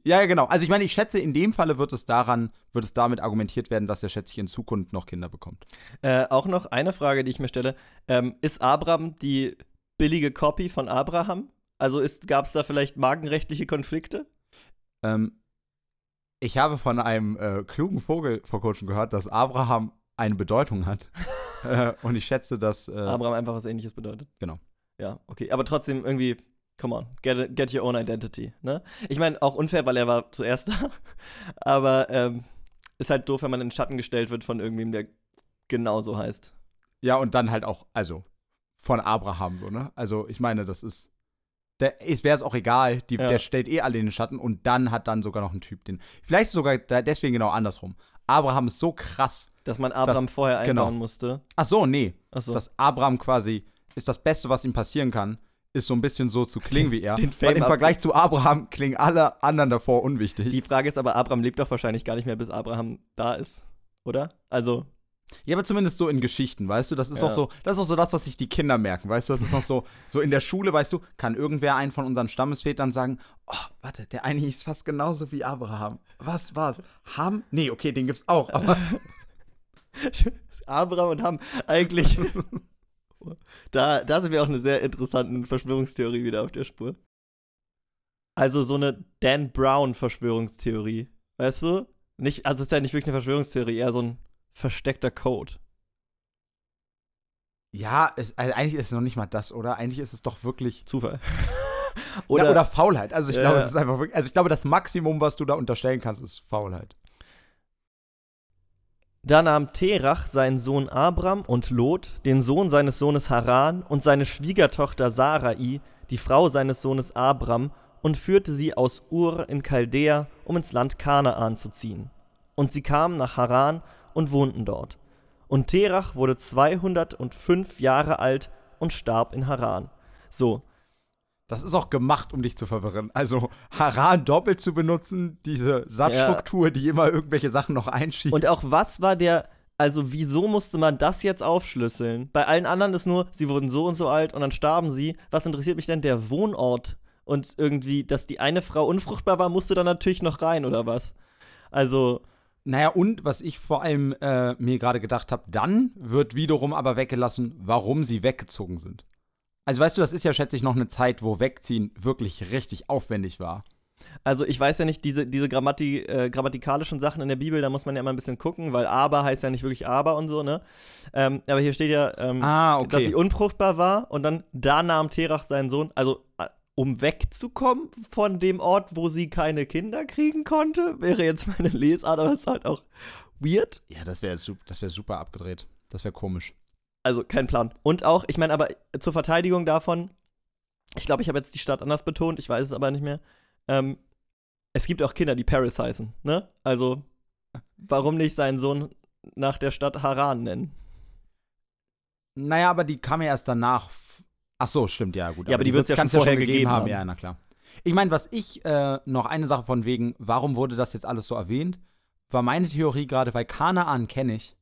S2: Ja, ja, genau. Also ich meine, ich schätze, in dem Falle wird es daran, wird es damit argumentiert werden, dass er schätze ich in Zukunft noch Kinder bekommt.
S1: Äh, auch noch eine Frage, die ich mir stelle. Ähm, ist Abraham die billige Copy von Abraham? Also gab es da vielleicht magenrechtliche Konflikte?
S2: Ähm, ich habe von einem äh, klugen Vogel vor kurzem gehört, dass Abraham eine Bedeutung hat. äh, und ich schätze, dass. Äh,
S1: Abraham einfach was ähnliches bedeutet.
S2: Genau.
S1: Ja, okay. Aber trotzdem irgendwie, come on, get, get your own identity. Ne? Ich meine, auch unfair, weil er war zuerst da. Aber ähm, ist halt doof, wenn man in den Schatten gestellt wird von irgendwem, der genauso heißt.
S2: Ja, und dann halt auch, also von Abraham so, ne? Also ich meine, das ist. Der, es wäre es auch egal, die,
S1: Ja.
S2: der stellt eh alle in den Schatten und dann hat dann sogar noch ein Typ den. Vielleicht sogar deswegen genau andersrum. Abraham ist so krass.
S1: Dass man Abraham
S2: Das-
S1: vorher
S2: genau.
S1: einbauen musste.
S2: Ach so, nee.
S1: Achso.
S2: Dass Abraham quasi ist das Beste, was ihm passieren kann, ist so ein bisschen so zu klingen wie er.
S1: den
S2: Weil im Vergleich zu Abraham klingen alle anderen davor unwichtig.
S1: Die Frage ist aber, Abraham lebt doch wahrscheinlich gar nicht mehr, bis Abraham da ist. Oder? Also,
S2: Ja, aber zumindest so in Geschichten, weißt du, das ist
S1: Ja.
S2: auch so, das ist auch so das, was sich die Kinder merken, weißt du, das ist noch so, so in der Schule, weißt du, kann irgendwer einen von unseren Stammesvätern sagen, oh, warte, der eine hieß fast genauso wie Abraham. Was war's? Ham? Nee, okay, den gibt's auch, aber
S1: Abraham und Ham, eigentlich. da, da sind wir auch eine sehr interessante Verschwörungstheorie wieder auf der Spur. Also so eine Dan Brown-Verschwörungstheorie. Weißt du? Nicht, also es ist ja nicht wirklich eine Verschwörungstheorie, eher so ein versteckter Code.
S2: ja, es, also eigentlich ist es noch nicht mal das, oder? Eigentlich ist es doch wirklich
S1: Zufall.
S2: oder, ja, oder Faulheit. Also ich glaube,
S1: ja.
S2: es ist einfach wirklich, also ich glaube, das Maximum, was du da unterstellen kannst, ist Faulheit.
S1: Da nahm Terach seinen Sohn Abram und Lot, den Sohn seines Sohnes Haran und seine Schwiegertochter Sarai, die Frau seines Sohnes Abram, und führte sie aus Ur in Chaldea, um ins Land Kanaan zu ziehen. Und sie kamen nach Haran und wohnten dort. Und Terach wurde 205 Jahre alt und starb in Haran. So,
S2: Das ist auch gemacht, um dich zu verwirren. Also Haran doppelt zu benutzen, diese Satzstruktur, die immer irgendwelche Sachen noch einschiebt.
S1: Und auch was war der, also wieso musste man das jetzt aufschlüsseln? Bei allen anderen ist nur, sie wurden so und so alt und dann starben sie. Was interessiert mich denn der Wohnort? Und irgendwie, dass die eine Frau unfruchtbar war, musste dann natürlich noch rein, oder was? Also,
S2: Naja, und was ich vor allem äh, mir gerade gedacht habe, dann wird wiederum aber weggelassen, warum sie weggezogen sind. Also weißt du, das ist ja, schätze ich, noch eine Zeit, wo Wegziehen wirklich richtig aufwendig war.
S1: also ich weiß ja nicht, diese, diese Grammati äh, grammatikalischen Sachen in der Bibel, da muss man ja immer ein bisschen gucken, weil aber heißt ja nicht wirklich aber und so, ne? Ähm, aber hier steht ja, ähm,
S2: Ah,
S1: dass sie unfruchtbar war und dann da nahm Terach seinen Sohn, also äh, um wegzukommen von dem Ort, wo sie keine Kinder kriegen konnte, wäre jetzt meine Lesart, aber es ist halt auch weird.
S2: Ja, das wäre das wär super abgedreht. Das wäre komisch.
S1: Also kein Plan. Und auch, ich meine aber zur Verteidigung davon, ich glaube, ich habe jetzt die Stadt anders betont, ich weiß es aber nicht mehr. Ähm, es gibt auch Kinder, die Paris heißen, ne? Also, warum nicht seinen Sohn nach der Stadt Haran nennen?
S2: Naja, aber die kam ja erst danach. Ach so, stimmt, ja, gut.
S1: Ja, aber die wird's ja
S2: kann's
S1: schon vorher gegeben haben.
S2: Ja, na klar. Ich meine, was ich äh, noch eine Sache von wegen, warum wurde das jetzt alles so erwähnt, war meine Theorie gerade, weil Kanaan kenne ich.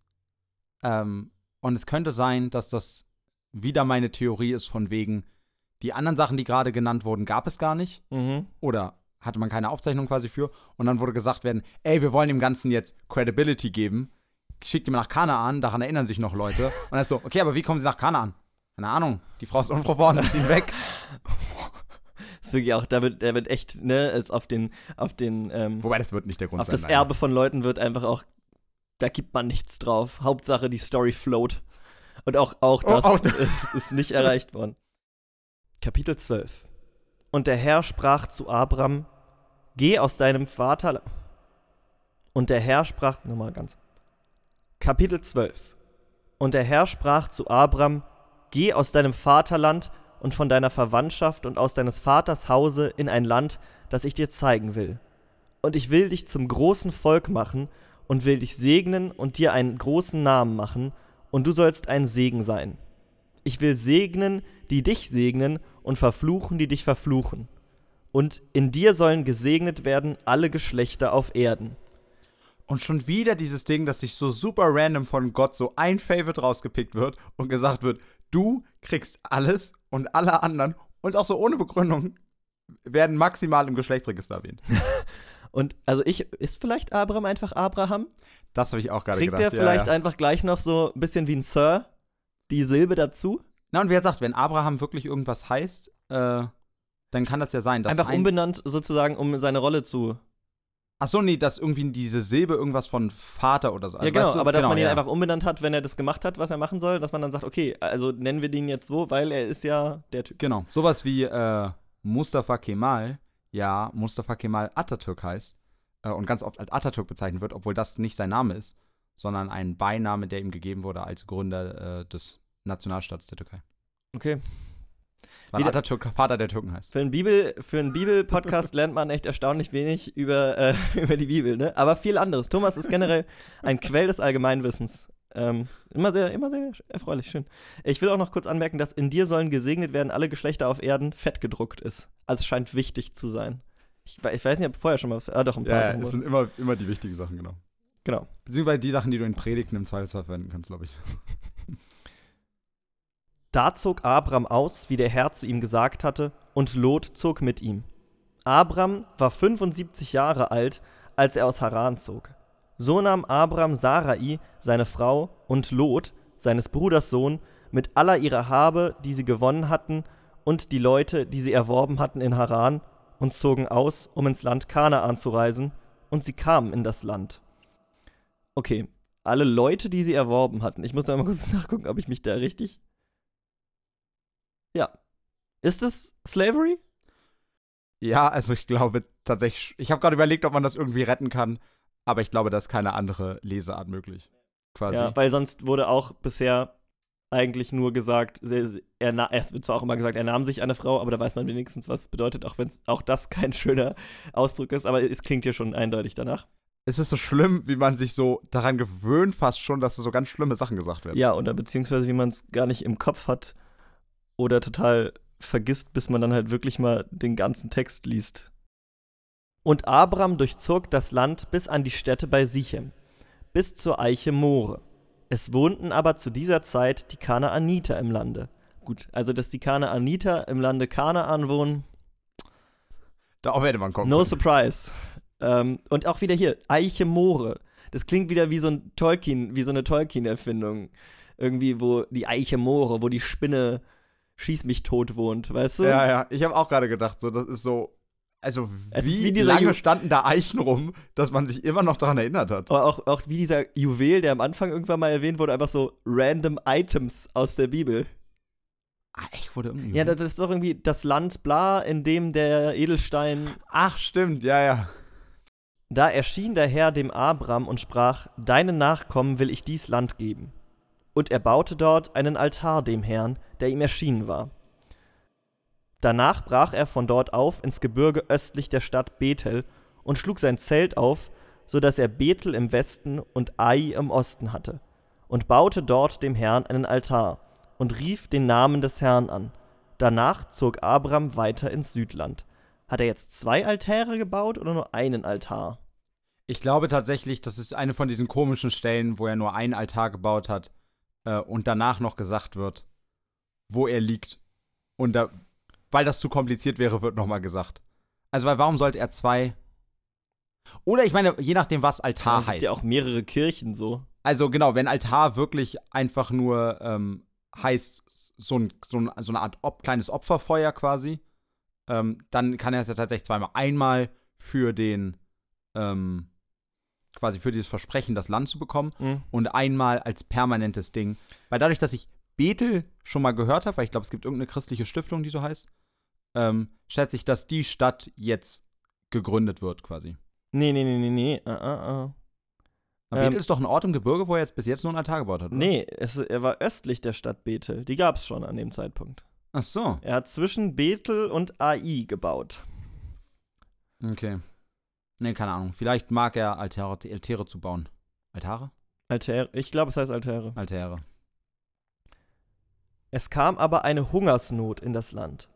S2: Ähm, und es könnte sein, dass das wieder meine Theorie ist von wegen, die anderen Sachen, die gerade genannt wurden, gab es gar nicht.
S1: Mhm.
S2: Oder hatte man keine Aufzeichnung quasi für. Und dann wurde gesagt werden, ey, wir wollen dem Ganzen jetzt Credibility geben. Schickt ihn nach Kanaan, daran erinnern sich noch Leute. Und dann ist so, okay, aber wie kommen sie nach Kanaan? Keine Ahnung. Die Frau ist und lässt ihn weg.
S1: Das ist wirklich auch, da wird, da wird echt, ne, ist auf den, auf den, ähm,
S2: Wobei, das wird nicht der Grund
S1: auf
S2: sein.
S1: das
S2: leider.
S1: Erbe von Leuten wird einfach auch, da gibt man nichts drauf. Hauptsache die Story float. Und auch, auch
S2: Oh,
S1: das
S2: auch-
S1: ist, ist nicht erreicht worden. Kapitel 12. Und der Herr sprach zu Abram, geh aus deinem Vater. Und der Herr sprach, nochmal ganz. Kapitel 12. Und der Herr sprach zu Abram, geh aus deinem Vaterland und von deiner Verwandtschaft und aus deines Vaters Hause in ein Land, das ich dir zeigen will. Und ich will dich zum großen Volk machen und will dich segnen und dir einen großen Namen machen, und du sollst ein Segen sein. Ich will segnen, die dich segnen, und verfluchen, die dich verfluchen. Und in dir sollen gesegnet werden alle Geschlechter auf Erden.
S2: Und schon wieder dieses Ding, dass sich so super random von Gott so ein Favorite rausgepickt wird und gesagt wird, du kriegst alles und alle anderen und auch so ohne Begründung werden maximal im Geschlechtsregister erwähnt.
S1: Und also ich, ist vielleicht Abraham einfach Abraham?
S2: Das habe ich auch gerade
S1: Kriegt
S2: gedacht.
S1: er vielleicht
S2: ja, ja.
S1: einfach gleich noch so ein bisschen wie ein Sir die Silbe dazu?
S2: Na, und wer sagt, wenn Abraham wirklich irgendwas heißt, äh, dann kann das ja sein, dass
S1: Einfach
S2: ein,
S1: umbenannt sozusagen, um seine Rolle zu.
S2: Ach so, nee, dass irgendwie diese Silbe irgendwas von Vater oder so. Also,
S1: ja, genau,
S2: weißt du,
S1: aber dass
S2: genau,
S1: man ihn
S2: ja.
S1: einfach umbenannt hat, wenn er das gemacht hat, was er machen soll, dass man dann sagt, okay, also nennen wir den jetzt so, weil er ist ja der Typ.
S2: Genau, sowas wie äh, Mustafa Kemal, ja, Mustafa Kemal Atatürk heißt äh, und ganz oft als Atatürk bezeichnet wird, obwohl das nicht sein Name ist, sondern ein Beiname, der ihm gegeben wurde als Gründer äh, des Nationalstaates der Türkei.
S1: Okay.
S2: Weil
S1: Wieder-
S2: Atatürk Vater der Türken heißt.
S1: Für einen Bibel, für einen Bibel-Podcast lernt man echt erstaunlich wenig über, äh, über die Bibel, ne? Aber viel anderes. Thomas ist generell ein Quell des Allgemeinwissens. Ähm, immer sehr, immer sehr erfreulich, schön. Ich will auch noch kurz anmerken, dass in dir sollen gesegnet werden alle Geschlechter auf Erden fett gedruckt ist. Also es scheint wichtig zu sein. Ich, ich weiß nicht, ob vorher schon mal. Ah, doch, ein paar Sachen wurden.
S2: immer, immer die wichtigen Sachen, genau.
S1: Genau.
S2: Beziehungsweise die Sachen, die du in Predigten im Zweifelsfall verwenden kannst, glaube ich.
S1: Da zog Abram aus, wie der Herr zu ihm gesagt hatte, und Lot zog mit ihm. Abram war 75 Jahre alt, als er aus Haran zog. So nahm Abram Sarai, seine Frau, und Lot, seines Bruders Sohn, mit aller ihrer Habe, die sie gewonnen hatten, und die Leute, die sie erworben hatten in Haran, und zogen aus, um ins Land Kanaan zu reisen, und sie kamen in das Land. Okay, alle Leute, die sie erworben hatten. Ich muss mal kurz nachgucken, ob ich mich da richtig ja. Ist es Slavery?
S2: Ja, also ich glaube tatsächlich, ich habe gerade überlegt, ob man das irgendwie retten kann, aber ich glaube, da ist keine andere Leseart möglich. Quasi.
S1: Ja, weil sonst wurde auch bisher eigentlich nur gesagt, er, na- es wird zwar auch immer gesagt, er nahm sich eine Frau, aber da weiß man wenigstens, was es bedeutet, auch wenn auch das kein schöner Ausdruck ist, aber es klingt hier schon eindeutig danach.
S2: es ist so schlimm, wie man sich so daran gewöhnt, fast schon, dass so ganz schlimme Sachen gesagt werden.
S1: Ja, oder beziehungsweise wie man es gar nicht im Kopf hat oder total vergisst, bis man dann halt wirklich mal den ganzen Text liest. Und Abram durchzog das Land bis an die Städte bei Sichem, bis zur Eiche More. Es wohnten aber zu dieser Zeit die Kanaaniter im Lande. Gut, also dass die Kanaaniter im Lande Kanaan wohnen,
S2: Darauf hätte man kommen
S1: no
S2: können.
S1: surprise. Ähm, und auch wieder hier, Eiche Moore. Das klingt wieder wie so ein Tolkien, wie so eine Tolkien-Erfindung. Irgendwie, wo die Eiche Moore, wo die Spinne schieß mich tot wohnt, weißt du?
S2: Ja, ja, ich habe auch gerade gedacht, so das ist so also wie,
S1: wie
S2: lange
S1: Ju-
S2: standen da Eichen rum, dass man sich immer noch daran erinnert hat.
S1: Aber auch, auch wie dieser Juwel, der am Anfang irgendwann mal erwähnt wurde, einfach so random Items aus der Bibel.
S2: Ah, echt wurde irgendwie.
S1: Ja, das ist doch irgendwie das Land bla, in dem der Edelstein
S2: Ach, stimmt, ja, ja.
S1: Da erschien der Herr dem Abram und sprach: Deinen Nachkommen will ich dies Land geben. Und er baute dort einen Altar dem Herrn, der ihm erschienen war. Danach brach er von dort auf ins Gebirge östlich der Stadt Bethel und schlug sein Zelt auf, so dass er Bethel im Westen und Ai im Osten hatte, und baute dort dem Herrn einen Altar und rief den Namen des Herrn an. Danach zog Abram weiter ins Südland. Hat er jetzt zwei Altäre gebaut oder nur einen Altar?
S2: Ich glaube tatsächlich, das ist eine von diesen komischen Stellen, wo er nur einen Altar gebaut hat äh, und danach noch gesagt wird, wo er liegt. Und da, weil das zu kompliziert wäre, wird nochmal gesagt. Also, weil warum sollte er zwei. Oder ich meine, je nachdem, was Altar
S1: Ja,
S2: heißt.
S1: gibt ja auch mehrere Kirchen so.
S2: Also genau, wenn Altar wirklich einfach nur ähm, heißt, so, ein, so, ein, so eine Art Op kleines Opferfeuer quasi, ähm, dann kann er es ja tatsächlich zweimal. Einmal für den, ähm, quasi für dieses Versprechen, das Land zu bekommen
S1: Mhm.
S2: und einmal als permanentes Ding. Weil dadurch, dass ich Bethel schon mal gehört habe, weil ich glaube, es gibt irgendeine christliche Stiftung, die so heißt, ähm, schätze ich, dass die Stadt jetzt gegründet wird quasi.
S1: Nee, nee, nee, nee, nee. Uh, uh, uh.
S2: Aber
S1: Ähm,
S2: Bethel ist doch ein Ort im Gebirge, wo er jetzt bis jetzt nur einen Altar gebaut hat, oder?
S1: Nee, es, er war östlich der Stadt Bethel. Die gab es schon an dem Zeitpunkt.
S2: Ach so.
S1: Er hat zwischen Bethel und Ai gebaut.
S2: Okay. Nee, keine Ahnung. Vielleicht mag er Altäre, Altäre zu bauen. Altare?
S1: Altäre. Ich glaube, es heißt Altäre.
S2: Altäre.
S1: Es kam aber eine Hungersnot in das Land.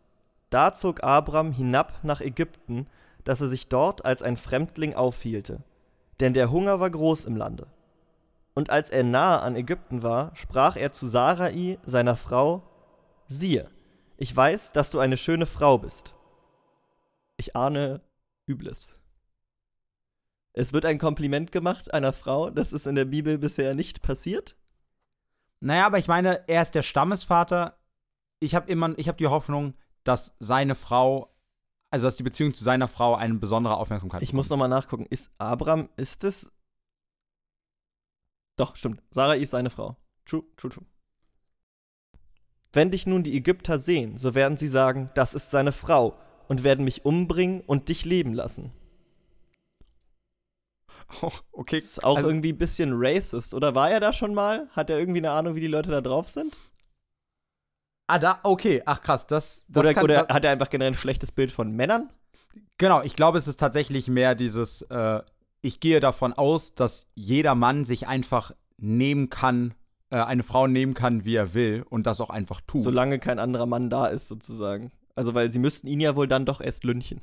S1: Da zog Abram hinab nach Ägypten, dass er sich dort als ein Fremdling aufhielte. Denn der Hunger war groß im Lande. Und als er nahe an Ägypten war, sprach er zu Sarai, seiner Frau: Siehe, ich weiß, dass du eine schöne Frau bist. Ich ahne Übles. Es wird ein Kompliment gemacht einer Frau, das ist in der Bibel bisher nicht passiert.
S2: Naja, aber ich meine, er ist der Stammesvater. Ich habe immer, ich habe die Hoffnung, dass seine Frau also dass die Beziehung zu seiner Frau eine besondere Aufmerksamkeit
S1: Ich muss nochmal nachgucken. Ist Abraham, ist es. Doch, stimmt. Sarai ist seine Frau. True, true, true. Wenn dich nun die Ägypter sehen, so werden sie sagen, das ist seine Frau, und werden mich umbringen und dich leben lassen.
S2: Oh, okay.
S1: Das ist auch
S2: also-
S1: irgendwie ein bisschen racist. Oder war er da schon mal? Hat er irgendwie eine Ahnung, wie die Leute da drauf sind?
S2: Ah, da, okay. Ach krass, das, das
S1: oder
S2: kann,
S1: oder
S2: das,
S1: hat er einfach generell ein schlechtes Bild von Männern?
S2: Genau, ich glaube, es ist tatsächlich mehr dieses, äh, ich gehe davon aus, dass jeder Mann sich einfach nehmen kann, äh, eine Frau nehmen kann, wie er will und das auch einfach tut.
S1: Solange kein anderer Mann da ist, sozusagen. Also, weil sie müssten ihn ja wohl dann doch erst lynchen.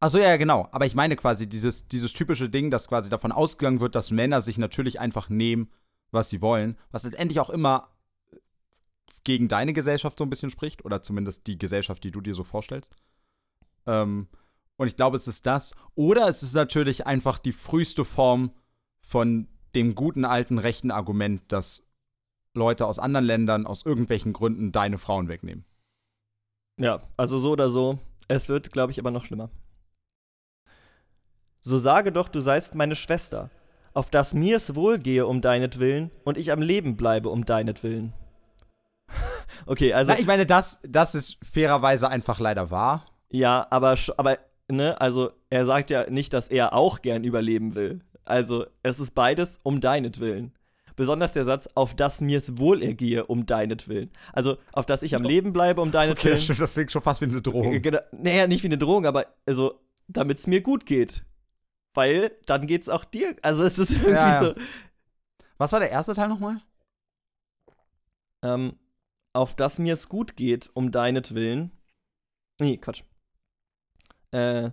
S2: Achso, ja, ja, genau. Aber ich meine quasi dieses, dieses typische Ding, dass quasi davon ausgegangen wird, dass Männer sich natürlich einfach nehmen, was sie wollen, was letztendlich auch immer gegen deine Gesellschaft so ein bisschen spricht, oder zumindest die Gesellschaft, die du dir so vorstellst. Ähm, und ich glaube, es ist das. Oder es ist natürlich einfach die früheste Form von dem guten alten rechten Argument, dass Leute aus anderen Ländern aus irgendwelchen Gründen deine Frauen wegnehmen.
S1: Ja, also so oder so. Es wird, glaube ich, aber noch schlimmer. So sage doch, du seist meine Schwester, auf dass mir's wohlgehe um deinetwillen und ich am Leben bleibe um deinetwillen. okay, also.
S2: Na, ich meine, das, das ist fairerweise einfach leider wahr.
S1: Ja, aber, aber, ne, also er sagt ja nicht, dass er auch gern überleben will. Also es ist beides um deinetwillen. Besonders der Satz, auf dass mir's wohlergehe um deinetwillen. Also auf dass ich am Leben bleibe um
S2: Okay,
S1: deinetwillen.
S2: stimmt, das klingt schon fast wie eine Drohung.
S1: Genau, naja, nicht wie eine Drohung, aber also, damit es mir gut geht. Weil dann geht's auch dir. Also es ist irgendwie
S2: Ja, ja.
S1: so.
S2: Was war der erste Teil nochmal?
S1: Ähm, auf dass mir es gut geht, um deinetwillen. Nee, Quatsch. Äh,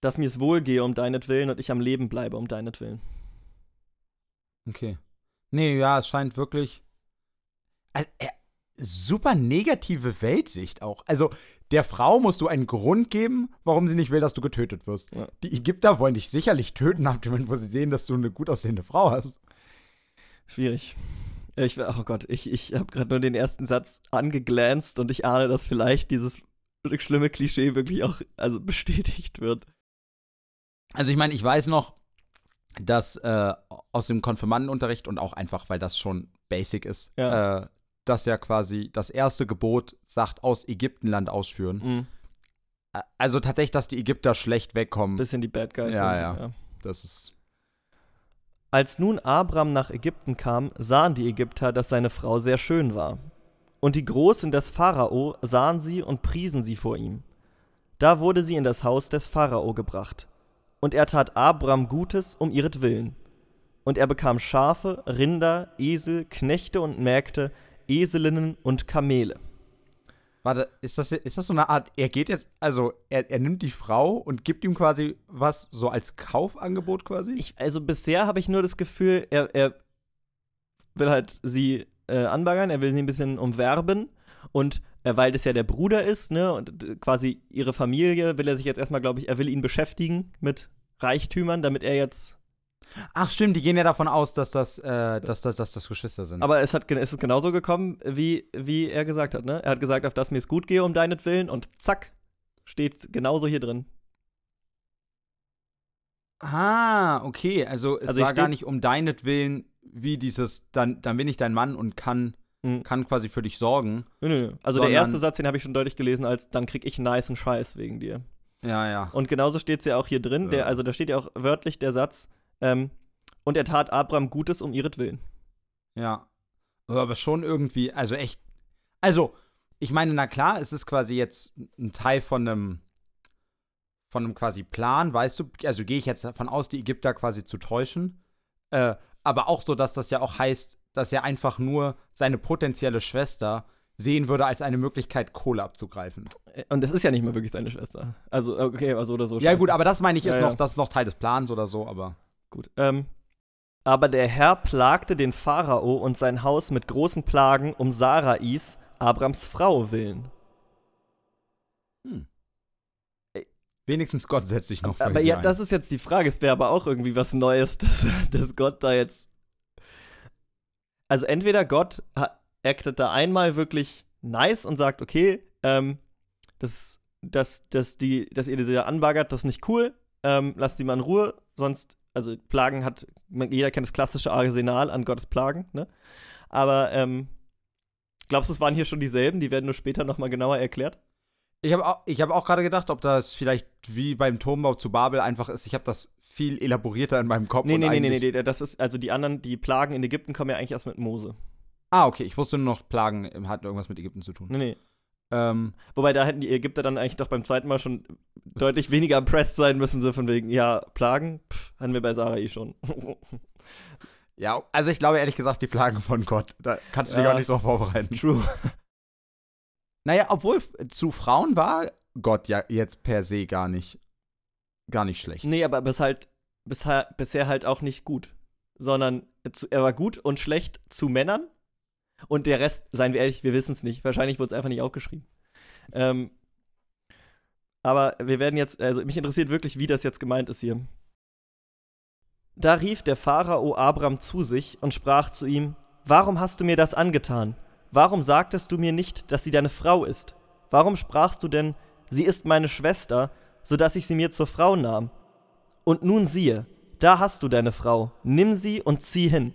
S1: dass mir es wohlgehe um deinetwillen und ich am Leben bleibe um deinetwillen.
S2: Okay. Nee, ja, es scheint wirklich. Also, äh, super negative Weltsicht auch. Also, der Frau musst du einen Grund geben, warum sie nicht will, dass du getötet wirst.
S1: Ja.
S2: Die Ägypter wollen dich sicherlich töten, ab dem Moment, wo sie sehen, dass du eine gut aussehende Frau hast.
S1: Schwierig. Ich, oh Gott, ich, ich habe gerade nur den ersten Satz angeglanzt und ich ahne, dass vielleicht dieses schlimme Klischee wirklich auch also bestätigt wird.
S2: Also, ich meine, ich weiß noch, dass äh, aus dem Konfirmandenunterricht und auch einfach, weil das schon basic ist,
S1: Ja.
S2: äh, dass ja quasi das erste Gebot sagt, aus Ägyptenland ausführen.
S1: Mhm.
S2: Also tatsächlich, dass die Ägypter schlecht wegkommen.
S1: Bisschen die Bad Guys.
S2: Ja,
S1: sind,
S2: ja. Das ist.
S1: Als nun Abram nach Ägypten kam, sahen die Ägypter, dass seine Frau sehr schön war. Und die Großen des Pharao sahen sie und priesen sie vor ihm. Da wurde sie in das Haus des Pharao gebracht. Und er tat Abram Gutes um ihretwillen. Und er bekam Schafe, Rinder, Esel, Knechte und Mägde, Eselinnen und Kamele.
S2: Warte, ist das, ist das so eine Art, er geht jetzt, also er, er nimmt die Frau und gibt ihm quasi was so als Kaufangebot quasi?
S1: Ich, also bisher habe ich nur das Gefühl, er, er will halt sie äh, anbaggern, er will sie ein bisschen umwerben und äh, weil das ja der Bruder ist, ne, und quasi ihre Familie will er sich jetzt erstmal, glaube ich, er will ihn beschäftigen mit Reichtümern, damit er jetzt.
S2: Ach stimmt, die gehen ja davon aus, dass das, äh, dass das, dass das Geschwister sind.
S1: Aber es, hat, es ist genauso gekommen, wie, wie er gesagt hat, ne? Er hat gesagt, auf das mir es gut gehe um deinetwillen und zack, steht genauso hier drin.
S2: ah, okay, also es
S1: Also
S2: war gar nicht um deinetwillen, wie dieses, dann, dann bin ich dein Mann und kann,
S1: Mhm.
S2: kann quasi für dich sorgen.
S1: Nö, nö, nö. Also der erste Satz, den habe ich schon deutlich gelesen, als dann krieg ich einen nicen Scheiß wegen dir.
S2: Ja, ja.
S1: Und genauso steht es ja auch hier drin. Der,
S2: Ja.
S1: also da steht ja auch wörtlich der Satz, ähm, und er tat Abraham Gutes um ihretwillen.
S2: Ja. Aber schon irgendwie, also echt. Also, ich meine, na klar, es ist quasi jetzt ein Teil von einem von einem quasi Plan, weißt du, also gehe ich jetzt davon aus, die Ägypter quasi zu täuschen. Äh, aber auch so, dass das ja auch heißt, dass er einfach nur seine potenzielle Schwester sehen würde als eine Möglichkeit, Kohle abzugreifen.
S1: Äh, Und das ist ja nicht mal wirklich seine Schwester. Also, okay, also oder so.
S2: Ja,
S1: scheiße.
S2: gut, aber das meine ich, ist
S1: Ja, ja.
S2: noch, das ist noch Teil des Plans oder so, aber.
S1: Gut. Ähm, aber der Herr plagte den Pharao und sein Haus mit großen Plagen um Sarais, Abrams Frau, willen.
S2: Wenigstens Gott setzt sich noch für
S1: Aber ja,
S2: ein.
S1: das ist jetzt die Frage. Es wäre aber auch irgendwie was Neues, dass, dass Gott da jetzt. Also entweder Gott actet da einmal wirklich nice und sagt, okay, ähm, das, dass, dass, die, dass ihr diese anbaggert, das ist nicht cool. Ähm, lasst sie mal in Ruhe, sonst, also Plagen hat, jeder kennt das klassische Arsenal an Gottes Plagen, ne? Aber ähm, glaubst du, es waren hier schon dieselben? Die werden nur später nochmal genauer erklärt?
S2: Ich habe auch, ich hab auch gerade gedacht, ob das vielleicht wie beim Turmbau zu Babel einfach ist. Ich habe das viel elaborierter in meinem Kopf.
S1: Nee, nee, nee, nee, nee, das ist, also die anderen, die Plagen in Ägypten kommen ja eigentlich erst mit Mose.
S2: Ah, okay. Ich wusste nur noch, Plagen hatten irgendwas mit Ägypten zu tun.
S1: Nee, nee.
S2: Ähm,
S1: Wobei da hätten die Ägypter dann eigentlich doch beim zweiten Mal schon deutlich weniger impressed sein müssen, so von wegen, ja, Plagen, pff, hatten wir bei Sarai schon.
S2: ja, also ich glaube ehrlich gesagt, die Plagen von Gott. Da kannst du dich
S1: Ja.
S2: auch nicht drauf vorbereiten.
S1: True.
S2: Naja, obwohl zu Frauen war Gott ja jetzt per se gar nicht, gar nicht schlecht.
S1: Nee, aber bis halt, bisher, bisher halt auch nicht gut. Sondern er war gut und schlecht zu Männern. Und der Rest, seien wir ehrlich, wir wissen es nicht. Wahrscheinlich wurde es einfach nicht aufgeschrieben. Ähm, aber wir werden jetzt, also mich interessiert wirklich, wie das jetzt gemeint ist hier. Da rief der Pharao Abram zu sich und sprach zu ihm: Warum hast du mir das angetan? Warum sagtest du mir nicht, dass sie deine Frau ist? Warum sprachst du denn, sie ist meine Schwester, so dass ich sie mir zur Frau nahm? Und nun siehe, da hast du deine Frau, nimm sie und zieh hin.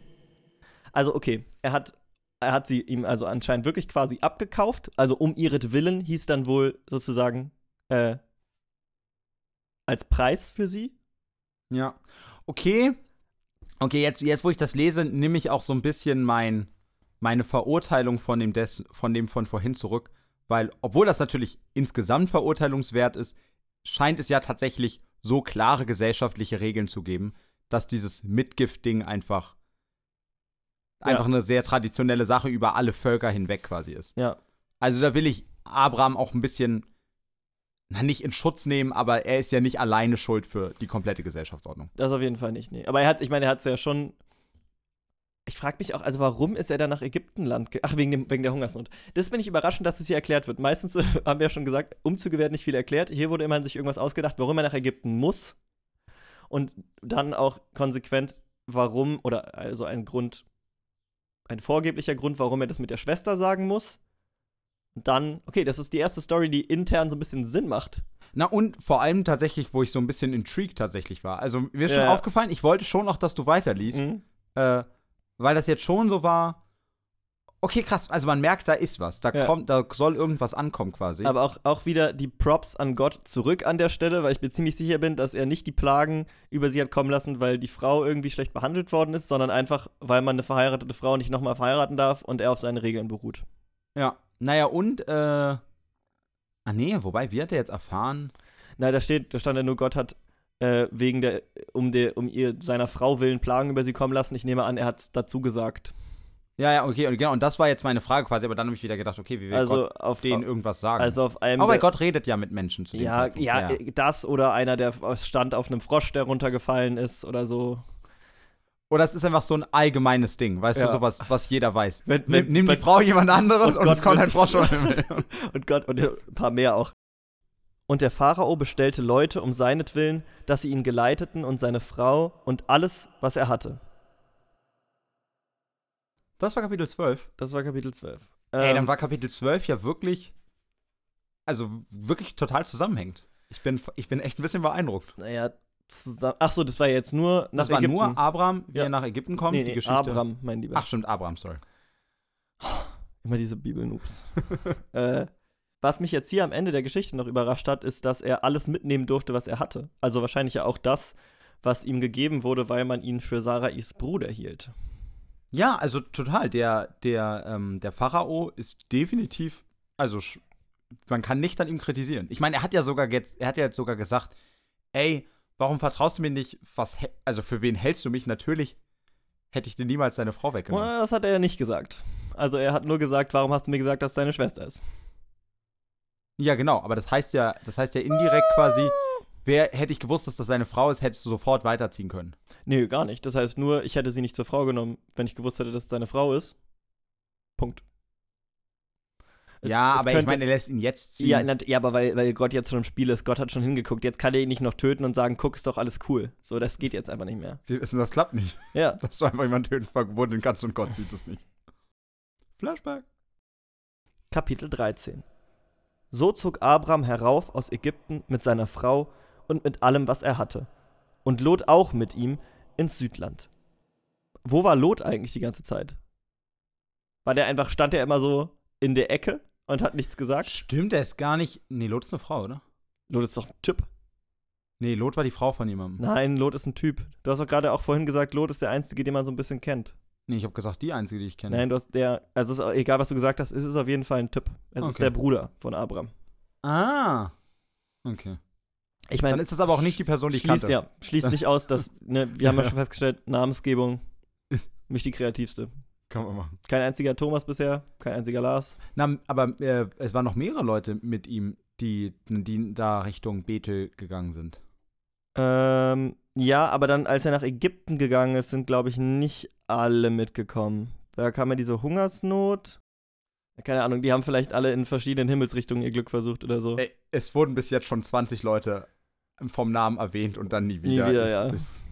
S1: Also, okay, er hat, hat sie ihm also anscheinend wirklich quasi abgekauft, also um ihretwillen hieß dann wohl sozusagen äh, als Preis für sie.
S2: Ja. Okay. Okay, jetzt, jetzt wo ich das lese, nehme ich auch so ein bisschen mein, meine Verurteilung von dem, des, von dem von vorhin zurück. Weil, obwohl das natürlich insgesamt verurteilungswert ist, scheint es ja tatsächlich so klare gesellschaftliche Regeln zu geben, dass dieses Mitgift-Ding einfach, einfach eine sehr traditionelle Sache über alle Völker hinweg quasi ist.
S1: Ja.
S2: Also da will ich Abraham auch ein bisschen, na nicht in Schutz nehmen, aber er ist ja nicht alleine schuld für die komplette Gesellschaftsordnung.
S1: Das auf jeden Fall nicht, nee. Aber er hat, ich meine, er hat es ja schon. Ich frage mich auch, also warum ist er dann nach Ägyptenland? ge- Ach, wegen, dem, wegen der Hungersnot. Das bin ich überraschend, dass es hier erklärt wird. Meistens äh, haben wir ja schon gesagt, Umzüge werden nicht viel erklärt. Hier wurde immerhin sich irgendwas ausgedacht, warum er nach Ägypten muss. Und dann auch konsequent, warum, oder also ein Grund, ein vorgeblicher Grund, warum er das mit der Schwester sagen muss. Und dann, okay, das ist die erste Story, die intern so ein bisschen Sinn macht.
S2: Na und vor allem tatsächlich, wo ich so ein bisschen intrigued tatsächlich war. Also mir ist schon
S1: Ja.
S2: aufgefallen, ich wollte schon noch, dass du weiterliest,
S1: Mhm.
S2: äh, weil das jetzt schon so war. Okay, krass. Also man merkt, da ist was. Da
S1: Ja.
S2: kommt, da soll irgendwas ankommen quasi.
S1: Aber auch, auch wieder die Props an Gott zurück an der Stelle, weil ich mir ziemlich sicher bin, dass er nicht die Plagen über sie hat kommen lassen, weil die Frau irgendwie schlecht behandelt worden ist, sondern einfach, weil man eine verheiratete Frau nicht nochmal verheiraten darf und er auf seine Regeln beruht.
S2: ja. Naja, und, äh. Ah, nee, wobei, wie hat er jetzt erfahren?
S1: Nein, da steht, da stand ja nur, Gott hat äh, wegen der, um der, um ihr seiner Frau willen Plagen über sie kommen lassen. Ich nehme an, er hat es dazu gesagt.
S2: Ja, ja, okay, und genau, und das war jetzt meine Frage quasi, aber dann habe ich wieder gedacht, okay, wie will
S1: Also
S2: Gott
S1: auf,
S2: denen irgendwas sagen?
S1: also auf einem.
S2: aber Gott redet ja mit Menschen zu dem
S1: ja,
S2: Zeitpunkt.
S1: ja, äh, das oder einer, der stand auf einem Frosch, der runtergefallen ist oder so.
S2: Oder es ist einfach so ein allgemeines Ding, weißt
S1: Ja.
S2: du, sowas, was jeder weiß.
S1: Wenn-
S2: Nimm,
S1: wenn-
S2: nimm die
S1: wenn-
S2: Frau jemand anderes
S1: Und
S2: und, es kommt ein Frosch Himmel.
S1: Und Gott und ein paar mehr auch. Und der Pharao bestellte Leute um seinetwillen, dass sie ihn geleiteten und seine Frau und alles, was er hatte.
S2: Das war Kapitel 12.
S1: Das war Kapitel 12.
S2: Ey,
S1: Ähm,
S2: dann war Kapitel 12 ja wirklich, also wirklich total zusammenhängend. Ich bin, ich bin echt ein bisschen beeindruckt.
S1: naja, zusammen. Ach so, das war jetzt nur nach
S2: Das war
S1: Ägypten.
S2: nur Abraham, wie
S1: Ja.
S2: er nach Ägypten kommt,
S1: nee,
S2: die
S1: nee,
S2: Geschichte.
S1: Abraham, mein Lieber.
S2: Ach, stimmt, Abraham, sorry.
S1: Immer diese Bibelnoobs. äh, was mich jetzt hier am Ende der Geschichte noch überrascht hat, ist, dass er alles mitnehmen durfte, was er hatte. Also wahrscheinlich ja auch das, was ihm gegeben wurde, weil man ihn für Sarais Bruder hielt.
S2: Ja, also total. Der, der, ähm, der Pharao ist definitiv, also man kann nicht an ihm kritisieren. Ich meine, er hat ja sogar jetzt, er hat ja jetzt sogar gesagt, ey, warum vertraust du mir nicht? Was, also für wen hältst du mich? Natürlich hätte ich dir niemals deine Frau weggenommen.
S1: Äh, Das hat er ja nicht gesagt. Also er hat nur gesagt, warum hast du mir gesagt, dass deine Schwester ist?
S2: Ja, genau, aber das heißt ja, das heißt ja indirekt quasi, wer hätte ich gewusst, dass das seine Frau ist, hättest du sofort weiterziehen können.
S1: Nee, gar nicht. Das heißt nur, ich hätte sie nicht zur Frau genommen, wenn ich gewusst hätte, dass es seine Frau ist. Punkt. Es-
S2: ja,
S1: es
S2: aber ich
S1: könnte-
S2: meine, er lässt ihn jetzt ziehen.
S1: Ja, ja, aber weil, weil Gott jetzt schon im Spiel ist, Gott hat schon hingeguckt. Jetzt kann er ihn nicht noch töten und sagen, guck, ist doch alles cool. So, das geht jetzt einfach nicht mehr.
S2: Wir wissen, das klappt nicht.
S1: Ja.
S2: Dass du einfach jemanden töten verwundeln kannst und Gott sieht es nicht. Flashback.
S1: Kapitel 13 So zog Abram herauf aus Ägypten mit seiner Frau und mit allem, was er hatte. Und Lot auch mit ihm ins Südland. Wo war Lot eigentlich die ganze Zeit? War der einfach, stand er immer so in der Ecke und hat nichts gesagt?
S2: Stimmt, er ist gar nicht. Nee, Lot ist eine Frau, oder?
S1: Lot ist doch ein Typ.
S2: Nee, Lot war die Frau von jemandem.
S1: Nein, Lot ist ein Typ. Du hast doch gerade auch vorhin gesagt, Lot ist der Einzige, den man so ein bisschen kennt.
S2: Nee, ich habe gesagt, die einzige, die ich kenne.
S1: Nein, du hast der, also ist egal, was du gesagt hast, es ist auf jeden Fall ein Typ. Es ist
S2: Okay.
S1: der Bruder von Abraham.
S2: Ah. Okay.
S1: Ich meine,
S2: Dann ist das aber auch nicht die Person, die ich
S1: schließt,
S2: kannte.
S1: ja, schließt nicht aus, dass, ne, wir haben ja
S2: Ja.
S1: schon festgestellt, Namensgebung nicht die kreativste.
S2: Kann man machen.
S1: Kein einziger Thomas bisher, kein einziger Lars.
S2: Na, aber äh, es waren noch mehrere Leute mit ihm, die, die da Richtung Bethel gegangen sind.
S1: Ähm, ja, aber dann, als er nach Ägypten gegangen ist, sind, glaube ich, nicht alle mitgekommen. Da kam ja diese Hungersnot. Keine Ahnung, die haben vielleicht alle in verschiedenen Himmelsrichtungen ihr Glück versucht oder so.
S2: Ey, es wurden bis jetzt schon 20 Leute vom Namen erwähnt und dann nie wieder.
S1: wieder,
S2: ist,
S1: ja.
S2: Ist,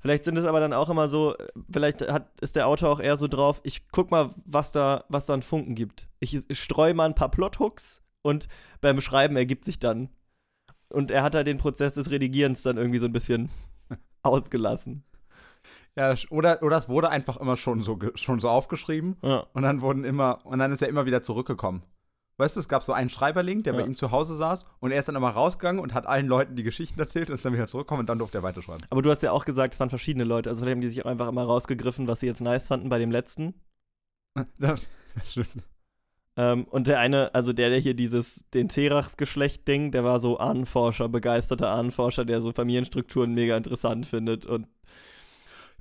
S1: Vielleicht sind es aber dann auch immer so, vielleicht hat, ist der Autor auch eher so drauf, ich guck mal, was da, was da an Funken gibt. Ich, ich streue mal ein paar Plothooks und beim Schreiben ergibt sich dann. Und er hat da den Prozess des Redigierens dann irgendwie so ein bisschen ausgelassen.
S2: ja, oder, oder es wurde einfach immer schon so, schon so aufgeschrieben
S1: Ja.
S2: und dann wurden immer, und dann ist er immer wieder zurückgekommen. Weißt du, es gab so einen Schreiberling, der bei
S1: Ja.
S2: ihm zu Hause saß und er ist dann immer rausgegangen und hat allen Leuten die Geschichten erzählt und ist dann wieder zurückgekommen und dann durfte er weiterschreiben.
S1: Aber du hast ja auch gesagt, es waren verschiedene Leute. Also vielleicht haben die sich auch einfach immer rausgegriffen, was sie jetzt nice fanden bei dem letzten.
S2: Das, das stimmt.
S1: Ähm, und der eine, also der, der hier dieses, den Terachs-Geschlecht-Ding, der war so Ahnenforscher, begeisterter Ahnenforscher, der so Familienstrukturen mega interessant findet. Und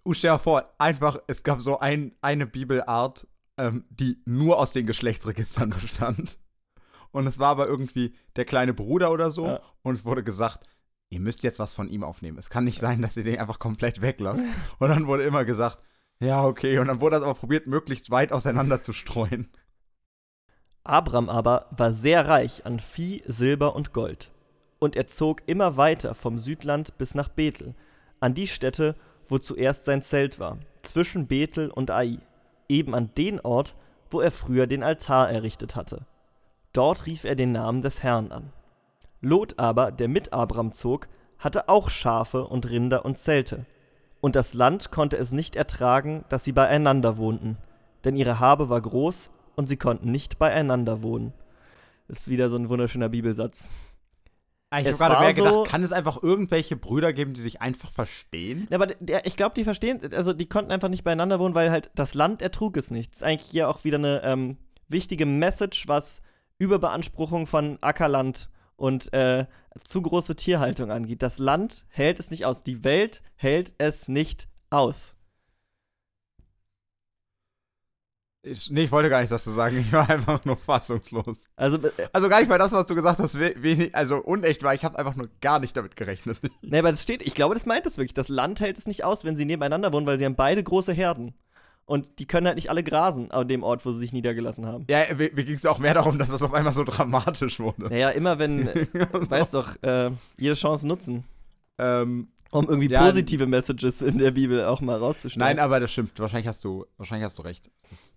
S2: Uh, stell dir vor, einfach, es gab so ein, eine Bibelart, ähm, die nur aus den Geschlechtsregistern bestand. Und es war aber irgendwie der kleine Bruder oder so.
S1: Ja.
S2: Und es wurde gesagt, ihr müsst jetzt was von ihm aufnehmen. Es kann nicht sein, dass ihr den einfach komplett weglasst. Und dann wurde immer gesagt, ja, okay. Und dann wurde das aber probiert, möglichst weit auseinander zu streuen.
S1: Abram aber war sehr reich an Vieh, Silber und Gold. Und er zog immer weiter vom Südland bis nach Bethel, an die Stätte, wo zuerst sein Zelt war, zwischen Bethel und Ai, eben an den Ort, wo er früher den Altar errichtet hatte. Dort rief er den Namen des Herrn an. Lot aber, der mit Abram zog, hatte auch Schafe und Rinder und Zelte. Und das Land konnte es nicht ertragen, dass sie beieinander wohnten, denn ihre Habe war groß und sie konnten nicht beieinander wohnen. Ist wieder so ein wunderschöner Bibelsatz.
S2: Ich habe gerade mehr gedacht,
S1: so-
S2: kann es einfach irgendwelche Brüder geben, die sich einfach verstehen?
S1: Ja, aber der, ich glaube, die verstehen, also die konnten einfach nicht beieinander wohnen, weil halt das Land ertrug es nicht. Das ist eigentlich hier auch wieder eine ähm, wichtige Message, was Überbeanspruchung von Ackerland und äh, zu große Tierhaltung angeht. Das Land hält es nicht aus. Die Welt hält es nicht aus.
S2: Ich, nee, ich wollte gar nicht das zu sagen. Ich war einfach nur fassungslos.
S1: Also, äh,
S2: Also gar nicht mal das, was du gesagt hast, we- wenig, also unecht war. Ich habe einfach nur gar nicht damit gerechnet.
S1: ne, aber es steht, ich glaube, das meint es wirklich. Das Land hält es nicht aus, wenn sie nebeneinander wohnen, weil sie haben beide große Herden. Und die können halt nicht alle grasen an dem Ort, wo sie sich niedergelassen haben.
S2: Ja, mir, ging es auch mehr darum, dass das auf einmal so dramatisch wurde.
S1: Naja, immer wenn, äh, weißt doch, äh, jede Chance nutzen.
S2: ähm,
S1: Um irgendwie
S2: Ja,
S1: positive Messages in der Bibel auch mal rauszuschneiden.
S2: nein, aber das stimmt. Wahrscheinlich hast du, wahrscheinlich hast du recht. Das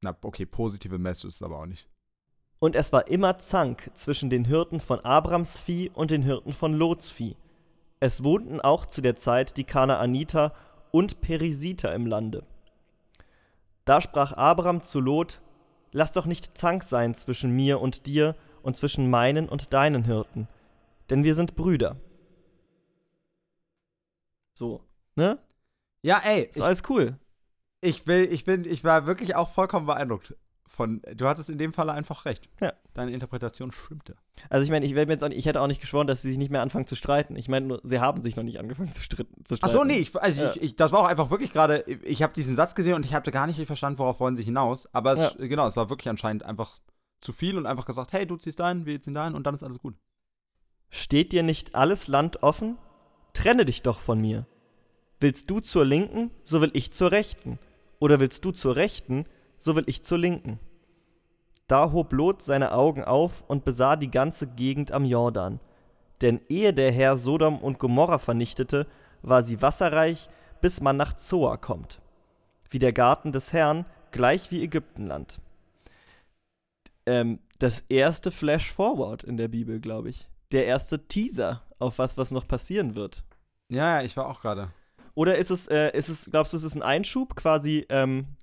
S2: Na, okay, positive Message ist aber auch nicht.
S1: Und es war immer Zank zwischen den Hirten von Abrams Vieh und den Hirten von Lots Vieh. Es wohnten auch zu der Zeit die Kanaaniter und Perisiter im Lande. Da sprach Abram zu Lot: Lass doch nicht Zank sein zwischen mir und dir und zwischen meinen und deinen Hirten, denn wir sind Brüder. So, ne?
S2: Ja, ey,
S1: Ist alles cool.
S2: Ich, will, ich, bin, ich war wirklich auch vollkommen beeindruckt von. Du hattest in dem Falle einfach recht.
S1: Ja.
S2: Deine Interpretation stimmte.
S1: Also ich meine, ich, werd mir jetzt auch ich hätte auch nicht geschworen, dass sie sich nicht mehr anfangen zu streiten. Ich meine nur, sie haben sich noch nicht angefangen zu, stritten, zu
S2: Ach
S1: streiten.
S2: so, nee, ich, also
S1: Ja.
S2: ich, ich, das war auch einfach wirklich gerade, ich habe diesen Satz gesehen und ich habe gar nicht verstanden, worauf wollen sie hinaus. Aber es, genau, es war wirklich anscheinend einfach zu viel und einfach gesagt, hey, du ziehst deinen, wir ziehen deinen und dann ist alles gut.
S1: Steht dir nicht alles Land offen? Trenne dich doch von mir. Willst du zur Linken, so will ich zur Rechten. Oder willst du zur Rechten, so will ich zur Linken. Da hob Lot seine Augen auf und besah die ganze Gegend am Jordan. Denn ehe der Herr Sodom und Gomorra vernichtete, war sie wasserreich, bis man nach Zoa kommt. Wie der Garten des Herrn, gleich wie Ägyptenland. ähm, das erste Flash-Forward in der Bibel, glaube ich. Der erste Teaser auf was, was noch passieren wird.
S2: Ja, ja, ich war auch gerade.
S1: Oder ist es, äh, ist es, glaubst du, es ist ein Einschub, quasi, ähm,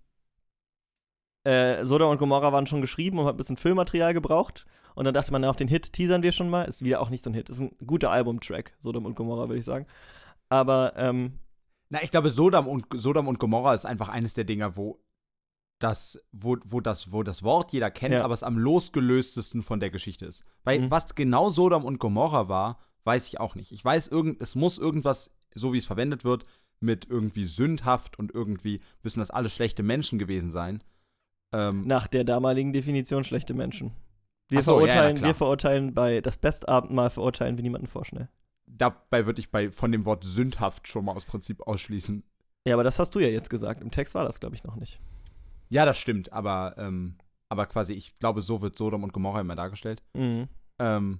S1: äh, Sodom und Gomorra waren schon geschrieben und hat ein bisschen Filmmaterial gebraucht. Und dann dachte man, na, auf den Hit teasern wir schon mal. Ist wieder auch nicht so ein Hit. Ist ein guter Albumtrack, Sodom und Gomorra, würde ich sagen. Aber, ähm,
S2: Na, ich glaube, Sodom und, Sodom und Gomorra ist einfach eines der Dinger, wo das, wo, wo, das, wo das Wort jeder kennt,
S1: Ja.
S2: aber es am losgelöstesten von der Geschichte ist. Weil
S1: Mhm.
S2: was genau Sodom und Gomorra war, weiß ich auch nicht. Ich weiß, irgend, es muss irgendwas, so wie es verwendet wird, mit irgendwie sündhaft und irgendwie müssen das alles schlechte Menschen gewesen sein. Ähm,
S1: nach der damaligen Definition schlechte Menschen. Wir,
S2: so, ja, ja,
S1: verurteilen,
S2: klar.
S1: wir verurteilen bei das Bestabendmahl verurteilen wir niemanden vorschnell.
S2: dabei würde ich bei, von dem Wort sündhaft schon mal aus Prinzip ausschließen.
S1: Ja, aber das hast du ja jetzt gesagt. Im Text war das, glaube ich, noch nicht.
S2: Ja, das stimmt, aber, ähm, aber quasi, ich glaube, so wird Sodom und Gomorra immer dargestellt.
S1: Mhm.
S2: Ähm,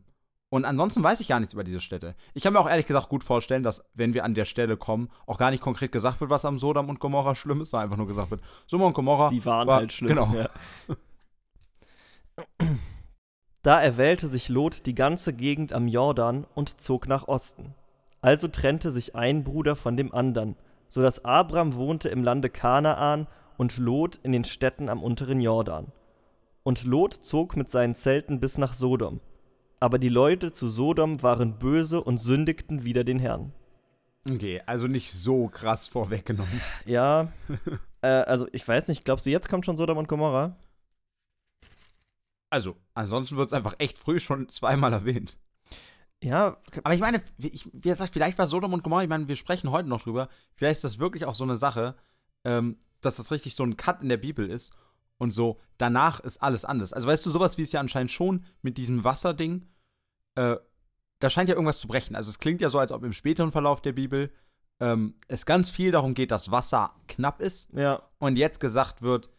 S2: und ansonsten weiß ich gar nichts über diese Städte. Ich kann mir auch ehrlich gesagt gut vorstellen, dass, wenn wir an der Stelle kommen, auch gar nicht konkret gesagt wird, was am Sodom und Gomorra schlimm ist, sondern einfach nur gesagt wird, Sodom und Gomorra.
S1: Die waren
S2: war-
S1: halt schlimm.
S2: genau.
S1: Ja. Da erwählte sich Lot die ganze Gegend am Jordan und zog nach Osten. Also trennte sich ein Bruder von dem andern, so dass Abram wohnte im Lande Kanaan und Lot in den Städten am unteren Jordan. Und Lot zog mit seinen Zelten bis nach Sodom. Aber die Leute zu Sodom waren böse und sündigten wider den Herrn.
S2: Okay, also nicht so krass vorweggenommen.
S1: Ja, äh, also ich weiß nicht, glaubst du, jetzt kommt schon Sodom und Gomorra?
S2: Also, ansonsten wird es einfach echt früh schon zweimal erwähnt.
S1: Ja,
S2: Aber ich meine, wie, ich, wie gesagt, vielleicht war Sodom und Gomorra, ich meine, wir sprechen heute noch drüber, vielleicht ist das wirklich auch so eine Sache, ähm, dass das richtig so ein Cut in der Bibel ist und so, danach ist alles anders. Also weißt du, sowas wie es ja anscheinend schon mit diesem Wasserding, äh, da scheint ja irgendwas zu brechen. Also es klingt ja so, als ob im späteren Verlauf der Bibel ähm, es ganz viel darum geht, dass Wasser knapp ist
S1: ja,
S2: und jetzt gesagt wird,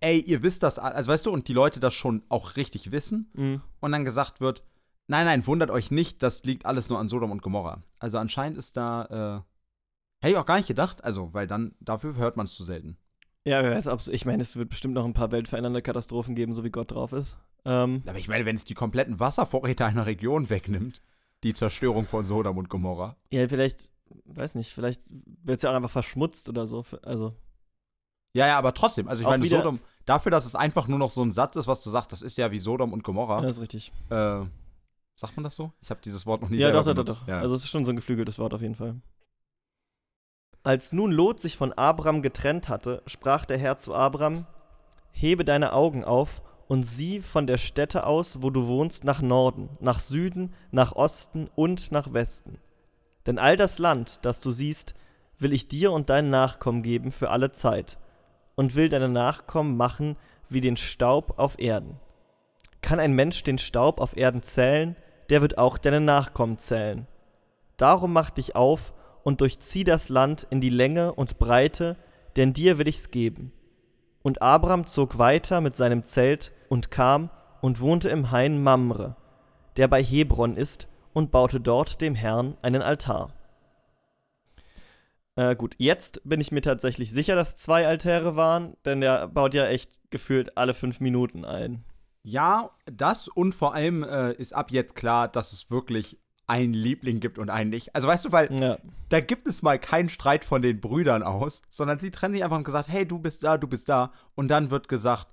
S2: ey, ihr wisst das, also weißt du, und die Leute das schon auch richtig wissen
S1: mhm.
S2: und dann gesagt wird, nein, nein, wundert euch nicht, das liegt alles nur an Sodom und Gomorra. Also anscheinend ist da, äh, hätte ich auch gar nicht gedacht, also, weil dann, dafür hört man es zu selten.
S1: Ja, wer weiß, ob's, ich meine, es wird bestimmt noch ein paar weltverändernde Katastrophen geben, so wie Gott drauf ist. Ähm,
S2: Aber ich meine, wenn es die kompletten Wasservorräte einer Region wegnimmt, die Zerstörung von Sodom und Gomorra.
S1: ja, vielleicht, weiß nicht, vielleicht wird es ja auch einfach verschmutzt oder so. Also,
S2: Ja, ja, aber trotzdem, also ich meine, Sodom, dafür, dass es einfach nur noch so ein Satz ist, was du sagst, das ist ja wie Sodom und Gomorra.
S1: ja, ist richtig.
S2: Äh, sagt man das so? Ich habe dieses Wort noch nie
S1: Ja, doch, doch, doch,
S2: benutzt.
S1: doch.
S2: Ja.
S1: Also, es ist schon so ein geflügeltes Wort auf jeden Fall. Als nun Lot sich von Abram getrennt hatte, sprach der Herr zu Abram: Hebe deine Augen auf und sieh von der Stätte aus, wo du wohnst, nach Norden, nach Süden, nach Osten und nach Westen. Denn all das Land, das du siehst, will ich dir und deinen Nachkommen geben für alle Zeit, und will deine Nachkommen machen wie den Staub auf Erden. Kann ein Mensch den Staub auf Erden zählen, der wird auch deine Nachkommen zählen. Darum mach dich auf und durchzieh das Land in die Länge und Breite, denn dir will ich's geben. Und Abram zog weiter mit seinem Zelt und kam und wohnte im Hain Mamre, der bei Hebron ist, und baute dort dem Herrn einen Altar. Äh, gut, jetzt bin ich mir tatsächlich sicher, dass zwei Altäre waren, denn der baut ja echt gefühlt alle fünf Minuten ein.
S2: Ja, das und vor allem äh, ist ab jetzt klar, dass es wirklich einen Liebling gibt und einen nicht. Also weißt du, weil
S1: Ja,
S2: da gibt es mal keinen Streit von den Brüdern aus, sondern sie trennen sich einfach und gesagt, hey, du bist da, du bist da. Und dann wird gesagt,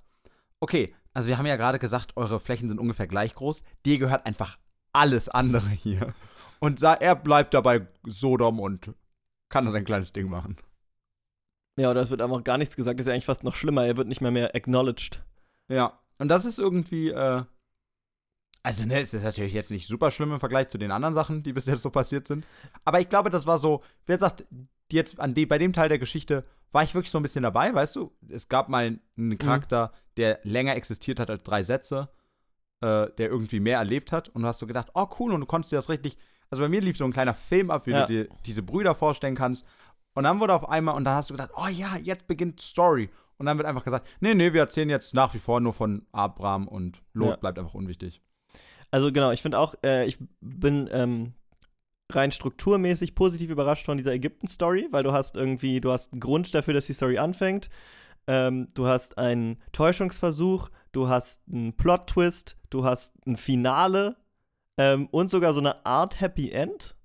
S2: okay, also wir haben ja gerade gesagt, eure Flächen sind ungefähr gleich groß. Dir gehört einfach alles andere hier. Und er bleibt dabei Sodom und kann da sein kleines Ding machen.
S1: ja, oder es wird einfach gar nichts gesagt. Das ist ja eigentlich fast noch schlimmer. Er wird nicht mehr mehr acknowledged.
S2: Ja, und das ist irgendwie, äh, also ne, es ist natürlich jetzt nicht super schlimm im Vergleich zu den anderen Sachen, die bis jetzt so passiert sind. Aber ich glaube, das war so, wer sagt, jetzt an de, bei dem Teil der Geschichte war ich wirklich so ein bisschen dabei, weißt du? Es gab mal einen Charakter, der länger existiert hat als drei Sätze, äh, der irgendwie mehr erlebt hat und du hast so gedacht, oh cool, und du konntest dir das richtig, also bei mir lief so ein kleiner Film ab, wie
S1: Ja.
S2: du dir diese Brüder vorstellen kannst. Und dann wurde auf einmal, und dann hast du gedacht, oh ja, jetzt beginnt Story. Und dann wird einfach gesagt, nee, nee, wir erzählen jetzt nach wie vor nur von Abraham und Lot
S1: Ja.
S2: bleibt einfach unwichtig.
S1: Also genau, ich finde auch, äh, ich bin ähm, rein strukturmäßig positiv überrascht von dieser Ägypten-Story, weil du hast irgendwie, du hast einen Grund dafür, dass die Story anfängt. Ähm, du hast einen Täuschungsversuch, du hast einen Plot-Twist, du hast ein Finale ähm, und sogar so eine Art Happy End.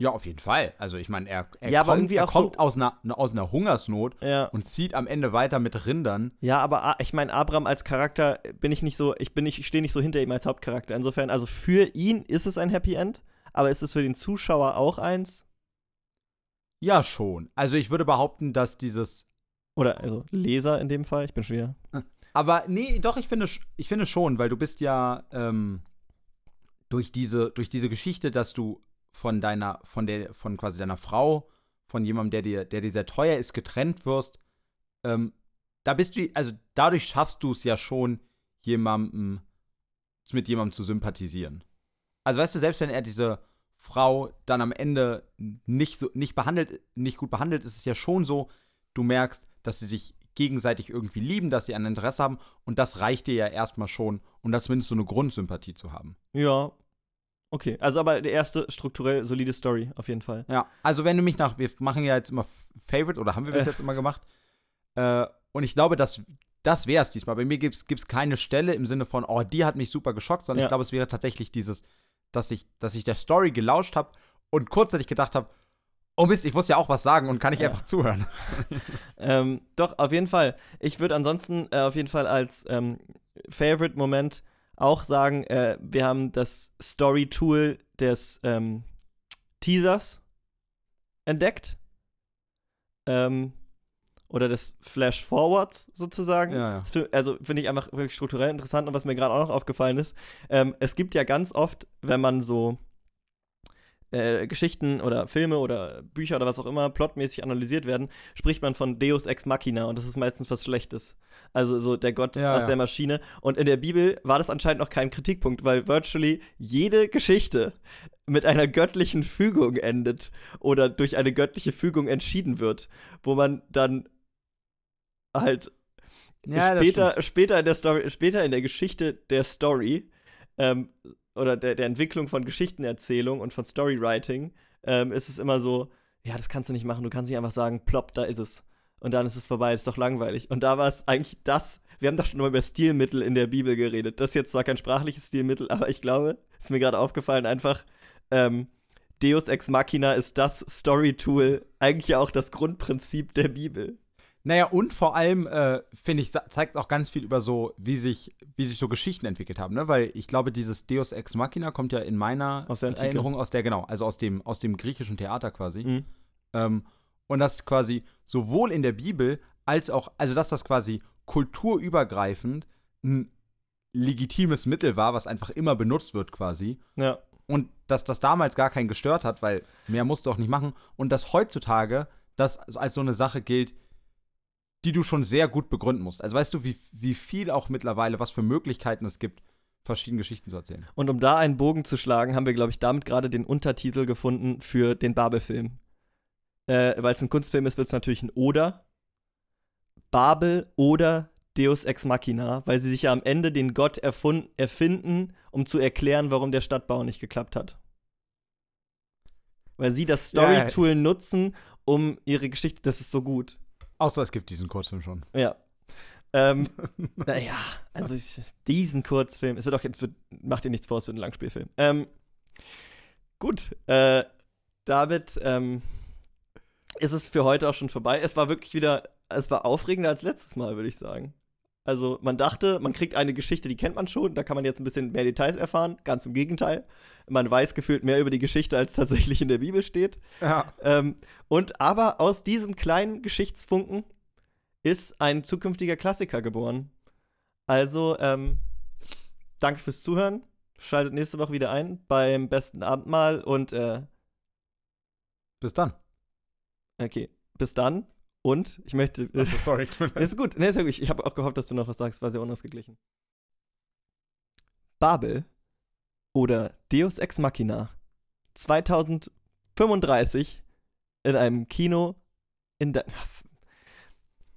S2: Ja, auf jeden Fall. Also ich meine, er, er
S1: Ja,
S2: kommt, er
S1: auch so-
S2: kommt aus, einer, aus einer Hungersnot
S1: Ja.
S2: und zieht am Ende weiter mit Rindern.
S1: Ja, aber A- ich meine, Abraham als Charakter bin ich nicht so, ich bin nicht, ich stehe nicht so hinter ihm als Hauptcharakter. Insofern, also für ihn ist es ein Happy End, aber ist es für den Zuschauer auch eins?
S2: Ja, schon. Also ich würde behaupten, dass dieses
S1: Oder also Leser in dem Fall, ich bin schon wieder.
S2: Aber nee, doch, ich finde, ich finde schon, weil du bist ja ähm, durch, diese, durch diese Geschichte, dass du von deiner, von der, von quasi deiner Frau, von jemandem, der dir, der dir sehr teuer ist, getrennt wirst, ähm, da bist du, also dadurch schaffst du es ja schon, jemandem, mit jemandem zu sympathisieren. Also weißt du, selbst wenn er diese Frau dann am Ende nicht so, nicht behandelt, nicht gut behandelt, ist es ja schon so, du merkst, dass sie sich gegenseitig irgendwie lieben, dass sie ein Interesse haben und das reicht dir ja erstmal schon, um da zumindest so eine Grundsympathie zu haben.
S1: Ja. Okay, also aber der erste strukturell solide Story, auf jeden Fall.
S2: Ja, also wenn du mich nach, wir machen ja jetzt immer Favorite oder haben wir bis
S1: Äh.
S2: jetzt immer gemacht äh, und ich glaube, dass das wäre es diesmal. Bei mir gibt es keine Stelle im Sinne von, oh, die hat mich super geschockt, sondern
S1: Ja.
S2: ich glaube, es wäre tatsächlich dieses, dass ich, dass ich der Story gelauscht habe und kurzzeitig gedacht habe, oh Mist, ich muss ja auch was sagen und kann ich
S1: Ja.
S2: einfach zuhören.
S1: Ähm, doch, auf jeden Fall. Ich würde ansonsten äh, auf jeden Fall als ähm, Favorite-Moment auch sagen, äh, wir haben das Story-Tool des ähm, Teasers entdeckt. Ähm, oder des Flash-Forwards sozusagen.
S2: Ja, ja.
S1: Also finde ich einfach wirklich strukturell interessant. Und was mir gerade auch noch aufgefallen ist, ähm, es gibt ja ganz oft, wenn man so äh, Geschichten oder Filme oder Bücher oder was auch immer plotmäßig analysiert werden, spricht man von Deus Ex Machina und das ist meistens was Schlechtes. Also so der Gott
S2: Ja,
S1: aus
S2: ja.
S1: der Maschine. Und in der Bibel war das anscheinend noch kein Kritikpunkt, weil virtually jede Geschichte mit einer göttlichen Fügung endet oder durch eine göttliche Fügung entschieden wird, wo man dann halt
S2: Ja,
S1: später, später in der Story, später in der Geschichte der Story ähm, oder der, der Entwicklung von Geschichtenerzählung und von Storywriting ähm, ist es immer so, ja, das kannst du nicht machen, du kannst nicht einfach sagen, plopp, da ist es. Und dann ist es vorbei, ist doch langweilig. Und da war es eigentlich das, wir haben doch schon mal über Stilmittel in der Bibel geredet. Das ist jetzt zwar kein sprachliches Stilmittel, aber ich glaube, ist mir gerade aufgefallen, einfach ähm, Deus Ex Machina ist das Story-Tool, eigentlich auch das Grundprinzip der Bibel.
S2: Naja, und vor allem, äh, finde ich, zeigt auch ganz viel über so, wie sich, wie sich so Geschichten entwickelt haben, ne? Weil ich glaube, dieses Deus Ex Machina kommt ja in meiner
S1: Aus.
S2: Erinnerung aus der, genau, also aus dem, aus dem griechischen Theater quasi.
S1: Mhm.
S2: Ähm, und das quasi sowohl in der Bibel als auch, also dass das quasi kulturübergreifend ein legitimes Mittel war, was einfach immer benutzt wird quasi.
S1: Ja.
S2: Und dass das damals gar keinen gestört hat, weil mehr musst du auch nicht machen. Und dass heutzutage das als so eine Sache gilt, die du schon sehr gut begründen musst. Also weißt du, wie, wie viel auch mittlerweile, was für Möglichkeiten es gibt, verschiedene Geschichten zu erzählen.
S1: Und um da einen Bogen zu schlagen, haben wir, glaube ich, damit gerade den Untertitel gefunden für den Babel-Film. Äh, Weil es ein Kunstfilm ist, wird es natürlich ein Oder. Babel oder Deus Ex Machina, weil sie sich ja am Ende den Gott erfinden, um zu erklären, warum der Stadtbau nicht geklappt hat. Weil sie das. Story-Tool nutzen, um ihre Geschichte, das ist so gut.
S2: Außer es gibt diesen Kurzfilm schon.
S1: Ja. Ähm, naja, also ich, diesen Kurzfilm, es wird auch jetzt, wird, macht ihr nichts vor, es wird ein Langspielfilm. Ähm, gut, äh, damit ähm, ist es für heute auch schon vorbei. Es war wirklich wieder, es war aufregender als letztes Mal, würde ich sagen. Also man dachte, man kriegt eine Geschichte, die kennt man schon, da kann man jetzt ein bisschen mehr Details erfahren. Ganz im Gegenteil. Man weiß gefühlt mehr über die Geschichte, als tatsächlich in der Bibel steht.
S2: Ja.
S1: Ähm, und aber aus diesem kleinen Geschichtsfunken ist ein zukünftiger Klassiker geboren. Also, ähm, danke fürs Zuhören. Schaltet nächste Woche wieder ein beim besten Abendmahl und äh,
S2: Bis dann.
S1: okay, bis dann. Und ich möchte.
S2: Also, sorry.
S1: ist gut, nee, ist ja gut. Ich habe auch gehofft, dass du noch was sagst, war sehr unausgeglichen. Babel oder Deus Ex Machina 2035 in einem Kino in der.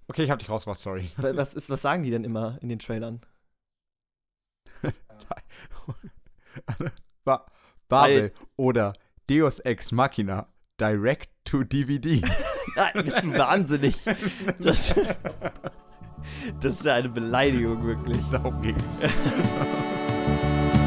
S2: Okay, ich hab dich rausgebracht, sorry.
S1: Wa- Was, ist, was sagen die denn immer in den Trailern?
S2: Ba Babel oder Deus Ex Machina Direct to DVD.
S1: Nein, bist du wahnsinnig. Das, Das ist ja eine Beleidigung, wirklich.
S2: Darum ging's.